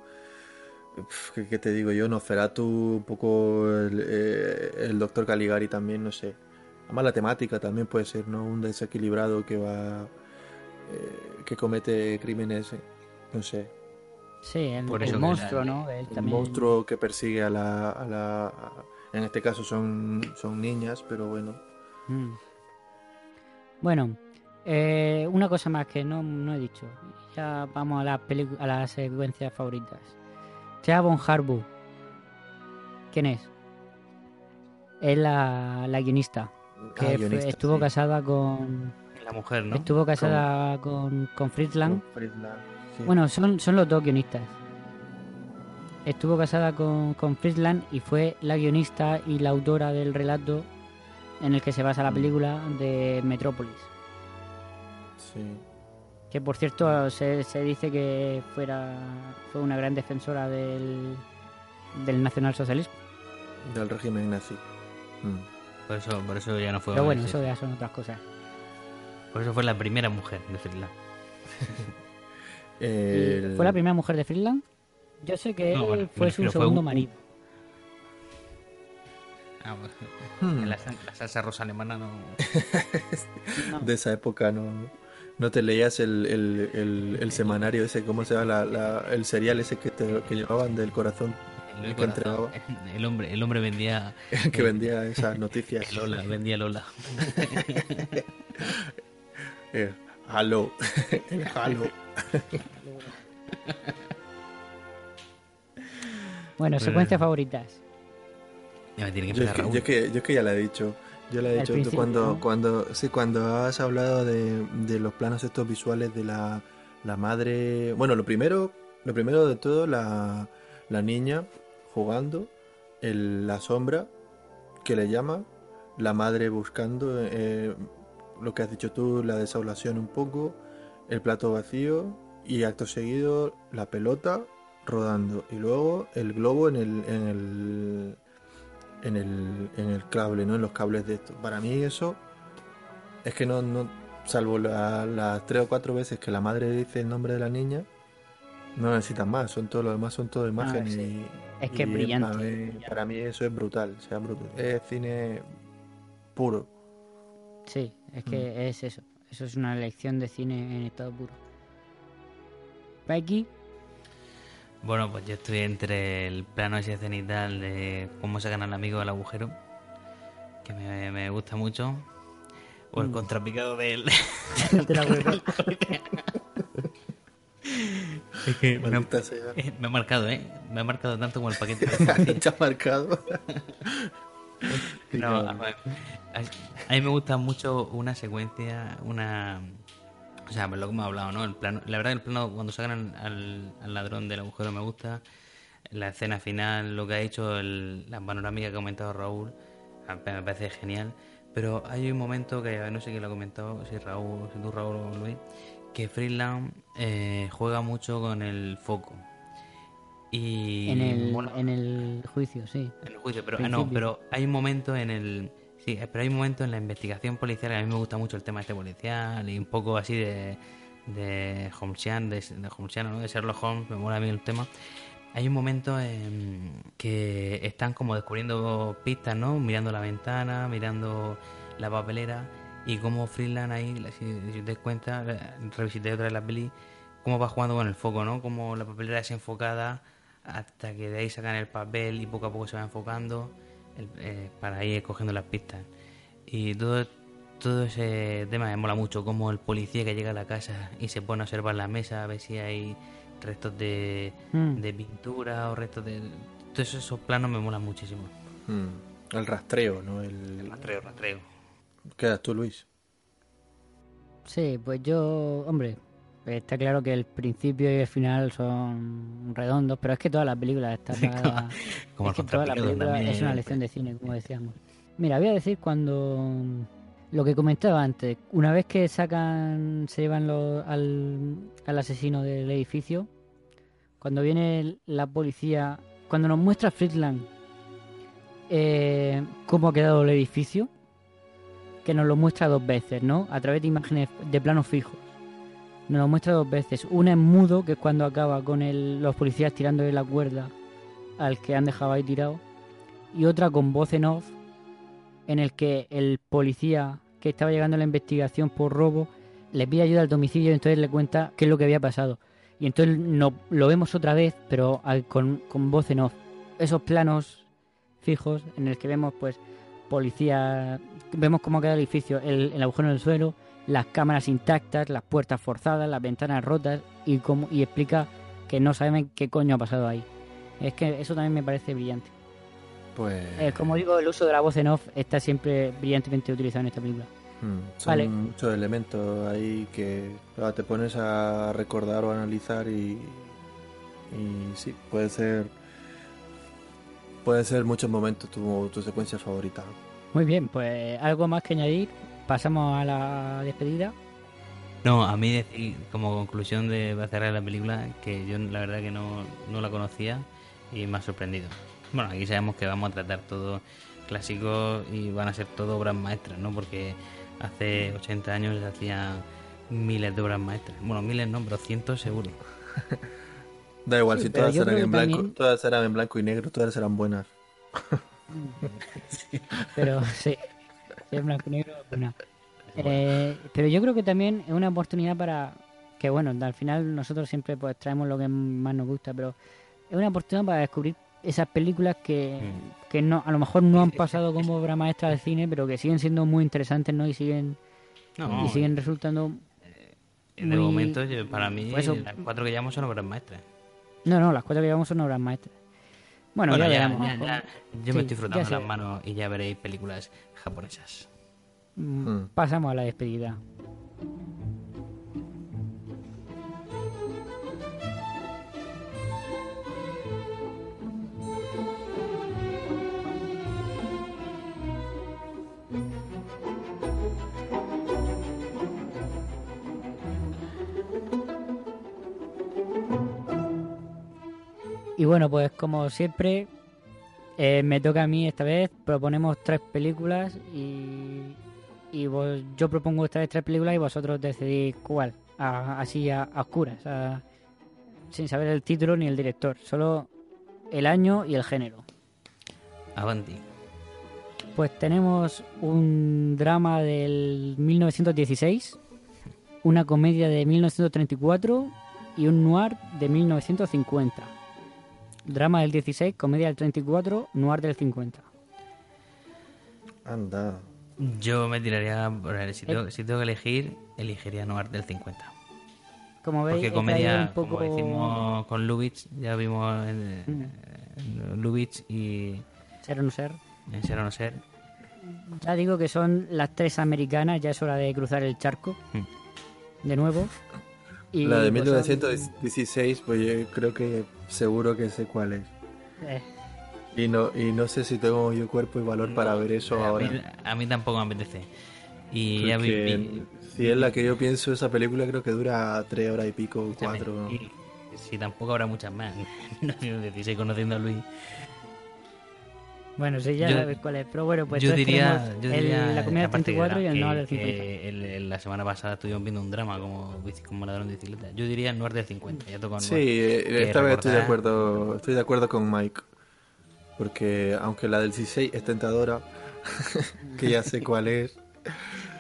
¿Qué, qué te digo yo? Nosferatu, un poco el, eh, el doctor Caligari también, no sé. Además la temática también puede ser, ¿no? Un desequilibrado que va... eh, que comete crímenes, eh, no sé. Sí, el, Por el eso que monstruo, la- ¿no? Él también- monstruo que persigue a la... A la a- en este caso son, son niñas, pero bueno. Mm. Bueno, eh, una cosa más que no, no he dicho. Ya vamos a las a las secuencias favoritas. Thea von Harbu. ¿Quién es? Es la, la guionista. Que Ah, guionista, estuvo sí. casada con. La mujer, ¿no? Estuvo casada con, con Friedland. Friedland, sí. Bueno, son, son los dos guionistas. Estuvo casada con, con Friedland y fue la guionista y la autora del relato en el que se basa la Mm. película de Metrópolis. Sí. Que por cierto se, se dice que fuera fue una gran defensora del, del nacionalsocialismo. Del régimen nazi. Mm. Por eso, por eso ya no fue... Pero bueno, eso ya son otras cosas. Por eso fue la primera mujer de Friedland. (laughs) ¿Y El- ¿Fue la primera mujer de Friedland? Yo sé que No, él bueno, fue su segundo un- marido. Ah, bueno. Hmm. La, la salsa rosa alemana no... No. (laughs) de esa época no, no te leías el, el, el, el semanario ese, ¿cómo se llama? La, la- el serial ese que, te, que llevaban del corazón, El, que corazón. el hombre, el hombre vendía... el que vendía esas noticias. (laughs) Lola, vendía Lola. (laughs) Eh, Halo, (laughs) el Halo. Bueno, secuencias favoritas. Ya me tiene que Yo es que, yo es que, yo es que ya la he dicho. Yo la he dicho tú cuando, ¿no? cuando, sí, cuando has hablado de, de los planos estos visuales de la, la madre. Bueno, lo primero, lo primero de todo, la, la niña jugando, el, la sombra que le llama, la madre buscando, eh, lo que has dicho tú, la desolación un poco, el plato vacío y acto seguido la pelota rodando y luego el globo en el, en el en el, en el cable, ¿no? En los cables de esto. Para mí eso es que no, no salvo la- las tres o cuatro veces que la madre dice el nombre de la niña, no necesitan más, son todo lo demás son todo imágenes sí. y, Es que es brillante, Para mí, brillante. para mí eso es brutal, o sea, brutal. Es cine puro. Sí, es Mm. que es eso. Eso es una lección de cine en estado puro. Mikey, Bueno, pues yo estoy entre el plano ese cenital de cómo sacan al amigo del agujero, que me, me gusta mucho, o el Mm. contrapicado de él. de la hueva. es que me, eh, me ha marcado, ¿eh? Me ha marcado tanto como el paquete de (laughs) Te ha marcado. (laughs) (laughs) No, a, ver, a- a mí me gusta mucho una secuencia, una... O sea, pues lo que hemos hablado, ¿no? El plano, la verdad, el plano cuando sacan al, al ladrón del agujero me gusta. La escena final, lo que ha hecho, el- la panorámica que ha comentado Raúl, me parece genial. Pero hay un momento que no sé quién lo ha comentado, si Raúl, si tú Raúl o Luis, que Freeland eh, juega mucho con el foco. Y En el, en el juicio, sí. en el juicio, pero ah, principio. no, pero hay un momento en el sí, eh, pero hay un momento en la investigación policial que a mí me gusta mucho el tema este policial y un poco así de de Holmesian, de, de ¿no? de Sherlock Holmes, me mola a mí el tema. Hay un momento en que están como descubriendo pistas, ¿no? Mirando la ventana, mirando la papelera y cómo Freeland ahí, si, si te das cuenta, eh, revisité otra vez la peli, cómo va jugando con el foco, ¿no? Como la papelera desenfocada hasta que de ahí sacan el papel y poco a poco se va enfocando el- eh, para ir cogiendo las pistas. Y todo, todo ese tema me mola mucho, como el policía que llega a la casa y se pone a observar la mesa, a ver si hay restos de, Mm. de pintura o restos de... Todos esos planos me molan muchísimo. Mm, El rastreo, ¿no? El... Rastreo, rastreo. Quedas tú, Luis. Sí, pues yo, hombre, está claro que el principio y el final son redondos, pero es que todas las películas están (laughs) Como- como es el también. es una lección de cine, como decíamos. Mira, voy a decir cuando lo que comentaba antes, una vez que sacan, se llevan al, al asesino del edificio, cuando viene la policía, cuando nos muestra Friedland eh, cómo ha quedado el edificio, que nos lo muestra dos veces, ¿no? A través de imágenes de planos fijos. Nos lo muestra dos veces. Una en mudo, que es cuando acaba con el- los policías tirándole la cuerda al que han dejado ahí tirado. Y otra con voz en off, en el que el policía que estaba llegando a la investigación por robo le pide ayuda al domicilio y entonces le cuenta qué es lo que había pasado. Y entonces no, lo vemos otra vez, pero con, con voz en off. Esos planos fijos en el que vemos pues policía, vemos cómo queda el edificio, el, el agujero en el suelo, las cámaras intactas, las puertas forzadas, las ventanas rotas y cómo, y explica que no saben qué coño ha pasado ahí. Es que eso también me parece brillante. Pues. Eh, como digo, el uso de la voz en off está siempre brillantemente utilizado en esta película. Mm, son Vale. muchos elementos ahí que claro, te pones a recordar o analizar y, y sí, puede ser puede ser muchos momentos tu, tu secuencia favorita. Muy bien, pues algo más que añadir. Pasamos a la despedida. No, a mí decir, como conclusión de cerrar la película, que yo la verdad que no, no la conocía y me ha sorprendido. Bueno, aquí sabemos que vamos a tratar todo clásicos y van a ser todo obras maestras, ¿no? Porque hace 80 años se hacían miles de obras maestras. Bueno, miles no, pero cientos seguro. (laughs) Da igual, Sí, si todas eran en blanco, también- todas eran en blanco y negro, todas eran buenas. (laughs) Pero sí, si es blanco y negro, (laughs) pues no. Eh, pero yo creo que también es una oportunidad para que, bueno, al final nosotros siempre pues traemos lo que más nos gusta, pero es una oportunidad para descubrir esas películas que, Mm. que no a lo mejor no han pasado como obra maestra del cine, pero que siguen siendo muy interesantes, ¿no? Y siguen No, y siguen resultando de muy- momento, yo- para mí, pues eso. las cuatro que llamamos son obras maestras. No, no, las cuatro que llevamos son obras maestras. Bueno, ya, veremos. ya- ya- yo Sí, me estoy frotando las manos y ya veréis películas japonesas. Mm, Hmm. Pasamos a la despedida. Y bueno, pues como siempre, eh, me toca a mí esta vez. Proponemos tres películas y, y vos- yo propongo esta vez tres películas y vosotros decidís cuál. A- así a, a oscuras, a- sin saber el título ni el director, solo el año y el género. Avanti. Pues tenemos un drama del 1916, una comedia de 1934 y un noir de 1950. Drama del 16, comedia del 34, noir del 50. Anda. Yo me tiraría, por el- si Eh. tengo, si tengo que elegir, elegiría Noir del 50. Como veis, Porque comedia, un poco... como decimos con Lubitsch, ya vimos en, Mm. en Lubitsch y Ser o no ser. en Ser o no ser. Ya digo que son las tres americanas, ya es hora de cruzar el charco. Mm. De nuevo. Y, La de pues, son- 1916, pues yo creo que seguro que sé cuál es. eh, Y no, y no sé si tengo yo cuerpo y valor para ver eso a, ahora. mí, a mí tampoco me apetece. Y ya vi, vi- si es la que yo pienso, esa película creo que dura tres horas y pico, cuatro. y si tampoco habrá muchas más. No sé, 16 conociendo a Luis. Bueno, sí, ya Yo- sabes cuál es. Pero bueno, pues yo diría, yo el- diría la comida del de 34 y el noir del 50. que el- el- la semana pasada estuvimos viendo un drama como, como ladrón de bicicleta. Yo diría Noir del 50. Ya toca Sí, Noir. eh, esta vez estoy de acuerdo, estoy de acuerdo con Mike. Porque aunque la del 16 es tentadora, (laughs) que ya sé cuál es.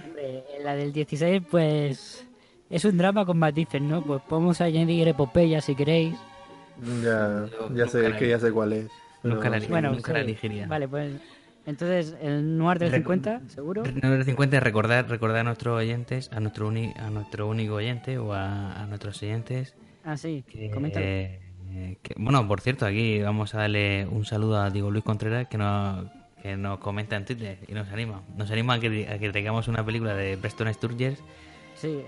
Hombre, la del 16, pues. Es un drama con matices, ¿no? Pues podemos añadir epopeya si queréis. Ya, ya sé, es que ya sé cuál es. Nunca la. Bueno, nunca la sí. elegiría. Vale, pues. Entonces, el noir del Rec- 50, ¿seguro? Noir del 50 es recordar, recordar a nuestros oyentes, a nuestro, uni- a nuestro único oyente o a, a nuestros oyentes Ah, sí, que, eh, que- bueno, por cierto, aquí vamos a darle un saludo a Diego Luis Contreras que nos, que nos comenta en Twitter y nos anima. Nos anima a que, a que traigamos una película de Preston Sturges Sí, eh,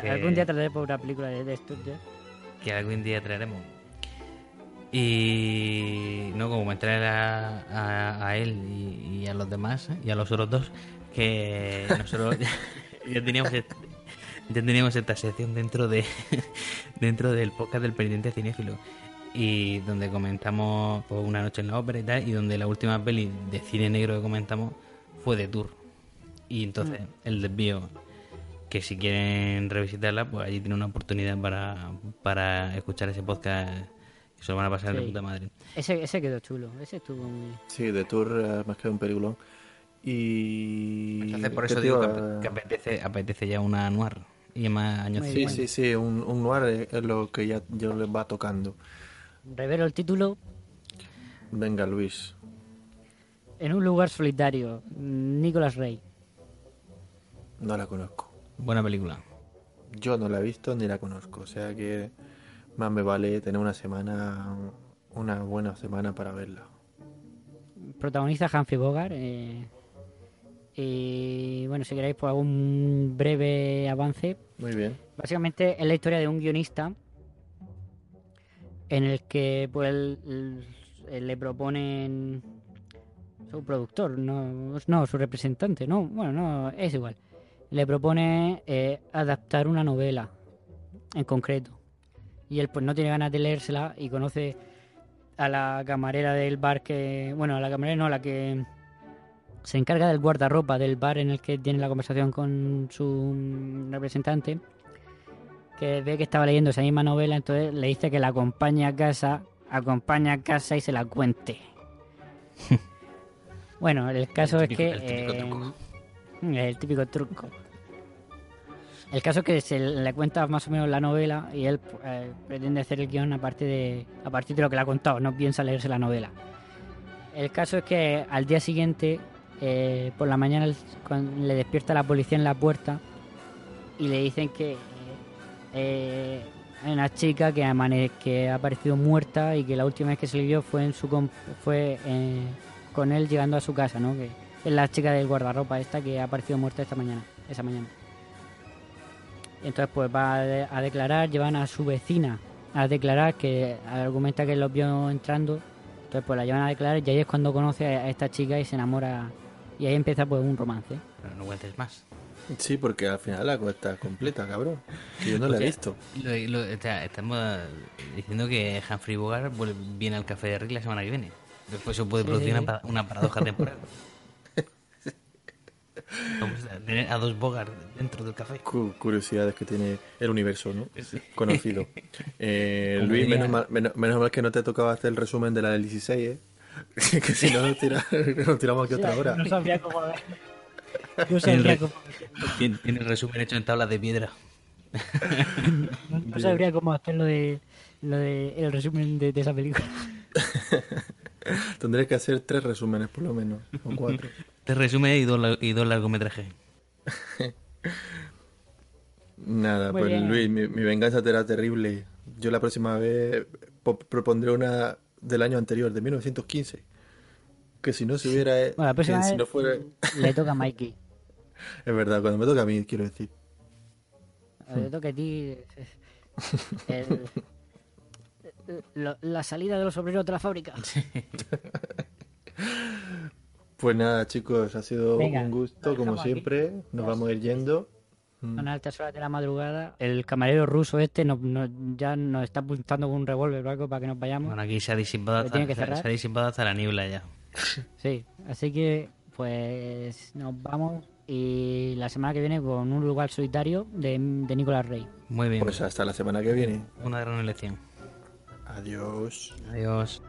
que- algún día traeré por una película de, de Sturges. que algún día traeremos. Y no como comentarle a, a, a él y, y a los demás ¿eh? y a los otros dos que nosotros (laughs) (laughs) ya teníamos ya teníamos esta sección dentro de (laughs) dentro del podcast del penitente cinéfilo y donde comentamos pues, una noche en la ópera y tal y donde la última peli de cine negro que comentamos fue de Tour y entonces el desvío que si quieren revisitarla, pues allí tienen una oportunidad para, para escuchar ese podcast y se lo van a pasar de puta madre. Ese, ese quedó chulo, ese estuvo muy... Sí, de Tour eh, más que un peliculón. Y. Entonces por ¿qué eso digo que, a- apetece, apetece ya una noir y más años Sí, bien. 50. sí, sí, un, un noir es lo que ya, ya les va tocando. Revelo el título Venga, Luis. En un lugar solitario, Nicolas Rey. No la conozco. Buena película. Yo no la he visto ni la conozco. O sea que más me vale tener una semana, una buena semana para verla. Protagoniza Humphrey Bogart. eh, y bueno, si queréis, pues hago un breve avance. Muy bien. Básicamente es la historia de un guionista en el que pues él- él- le proponen su productor, no, no su representante, no, bueno, no, es igual. Le propone eh, adaptar una novela en concreto. Y él pues no tiene ganas de leérsela y conoce a la camarera del bar que, bueno, a la camarera no, a la que se encarga del guardarropa del bar en el que tiene la conversación con su representante que ve que estaba leyendo esa misma novela, entonces le dice que la acompañe a casa, acompaña a casa y se la cuente. (laughs) bueno, el caso El es que... el típico eh, el típico truco. El caso es que se le cuenta más o menos la novela y él eh, pretende hacer el guion a partir, de, a partir de lo que le ha contado, no piensa leerse la novela. El caso es que al día siguiente, eh, por la mañana, le despierta la policía en la puerta y le dicen que eh, hay una chica que, ha aparecido muerta y que la última vez que se le vio fue, en su fue con él llegando a su casa, ¿no? Que es la chica del guardarropa esta que ha aparecido muerta esta mañana, esa mañana. Entonces pues va a, de- a declarar, llevan a su vecina a declarar que argumenta que los vio entrando, entonces pues la llevan a declarar y ahí es cuando conoce a esta chica y se enamora y ahí empieza pues un romance. Pero no cuentes más. Sí, porque al final la cosa está completa, cabrón. Que yo no la he visto. lo- lo- o sea, estamos diciendo que Humphrey Bogart vuelve- viene al Café de Rick la semana que viene. Después se puede Sí, producir sí, una, una paradoja temporal. (laughs) Vamos a tener a dos Bogart dentro del café. Cu- curiosidades que tiene el universo, ¿no? Conocido. Eh, Luis, diría- menos mal, menos, menos mal que no te tocaba hacer el resumen de la del 16, ¿eh? (laughs) que si no nos, tira- (laughs) nos tiramos aquí otra hora. No sabría cómo... (laughs) No sabría cómo, tiene- tiene el resumen hecho en tablas de piedra. no- no sabría cómo hacer lo de, lo de el resumen de, de esa película. Tendré que hacer tres resúmenes por lo menos, o cuatro. Te resume y dos, la- y dos largometrajes. (laughs) Nada, Muy pues bien. Luis, mi, mi venganza será terrible. Yo la próxima vez po- propondré una del año anterior, de 1915. Que si no se hubiera... Bueno, la próxima si vez no fuera... le toca a Mikey. (laughs) Es verdad, cuando me toca a mí, quiero decir. Le toca a ti... (laughs) el- la salida de los obreros de la fábrica. Pues nada, chicos, ha sido Venga, un gusto, como aquí. siempre. Nos vamos a ir yendo. Mm. Son altas horas de la madrugada. El camarero ruso este ya nos está apuntando con un revólver o algo para que nos vayamos. Bueno, aquí se ha disipado, ¿Lo hasta, se- se ha disipado hasta la niebla ya. (laughs) Sí, así que pues nos vamos y la semana que viene con un lugar solitario de, de Nicolás Rey. Muy bien. Pues hasta la semana que viene. Una gran elección. Adiós. Adiós.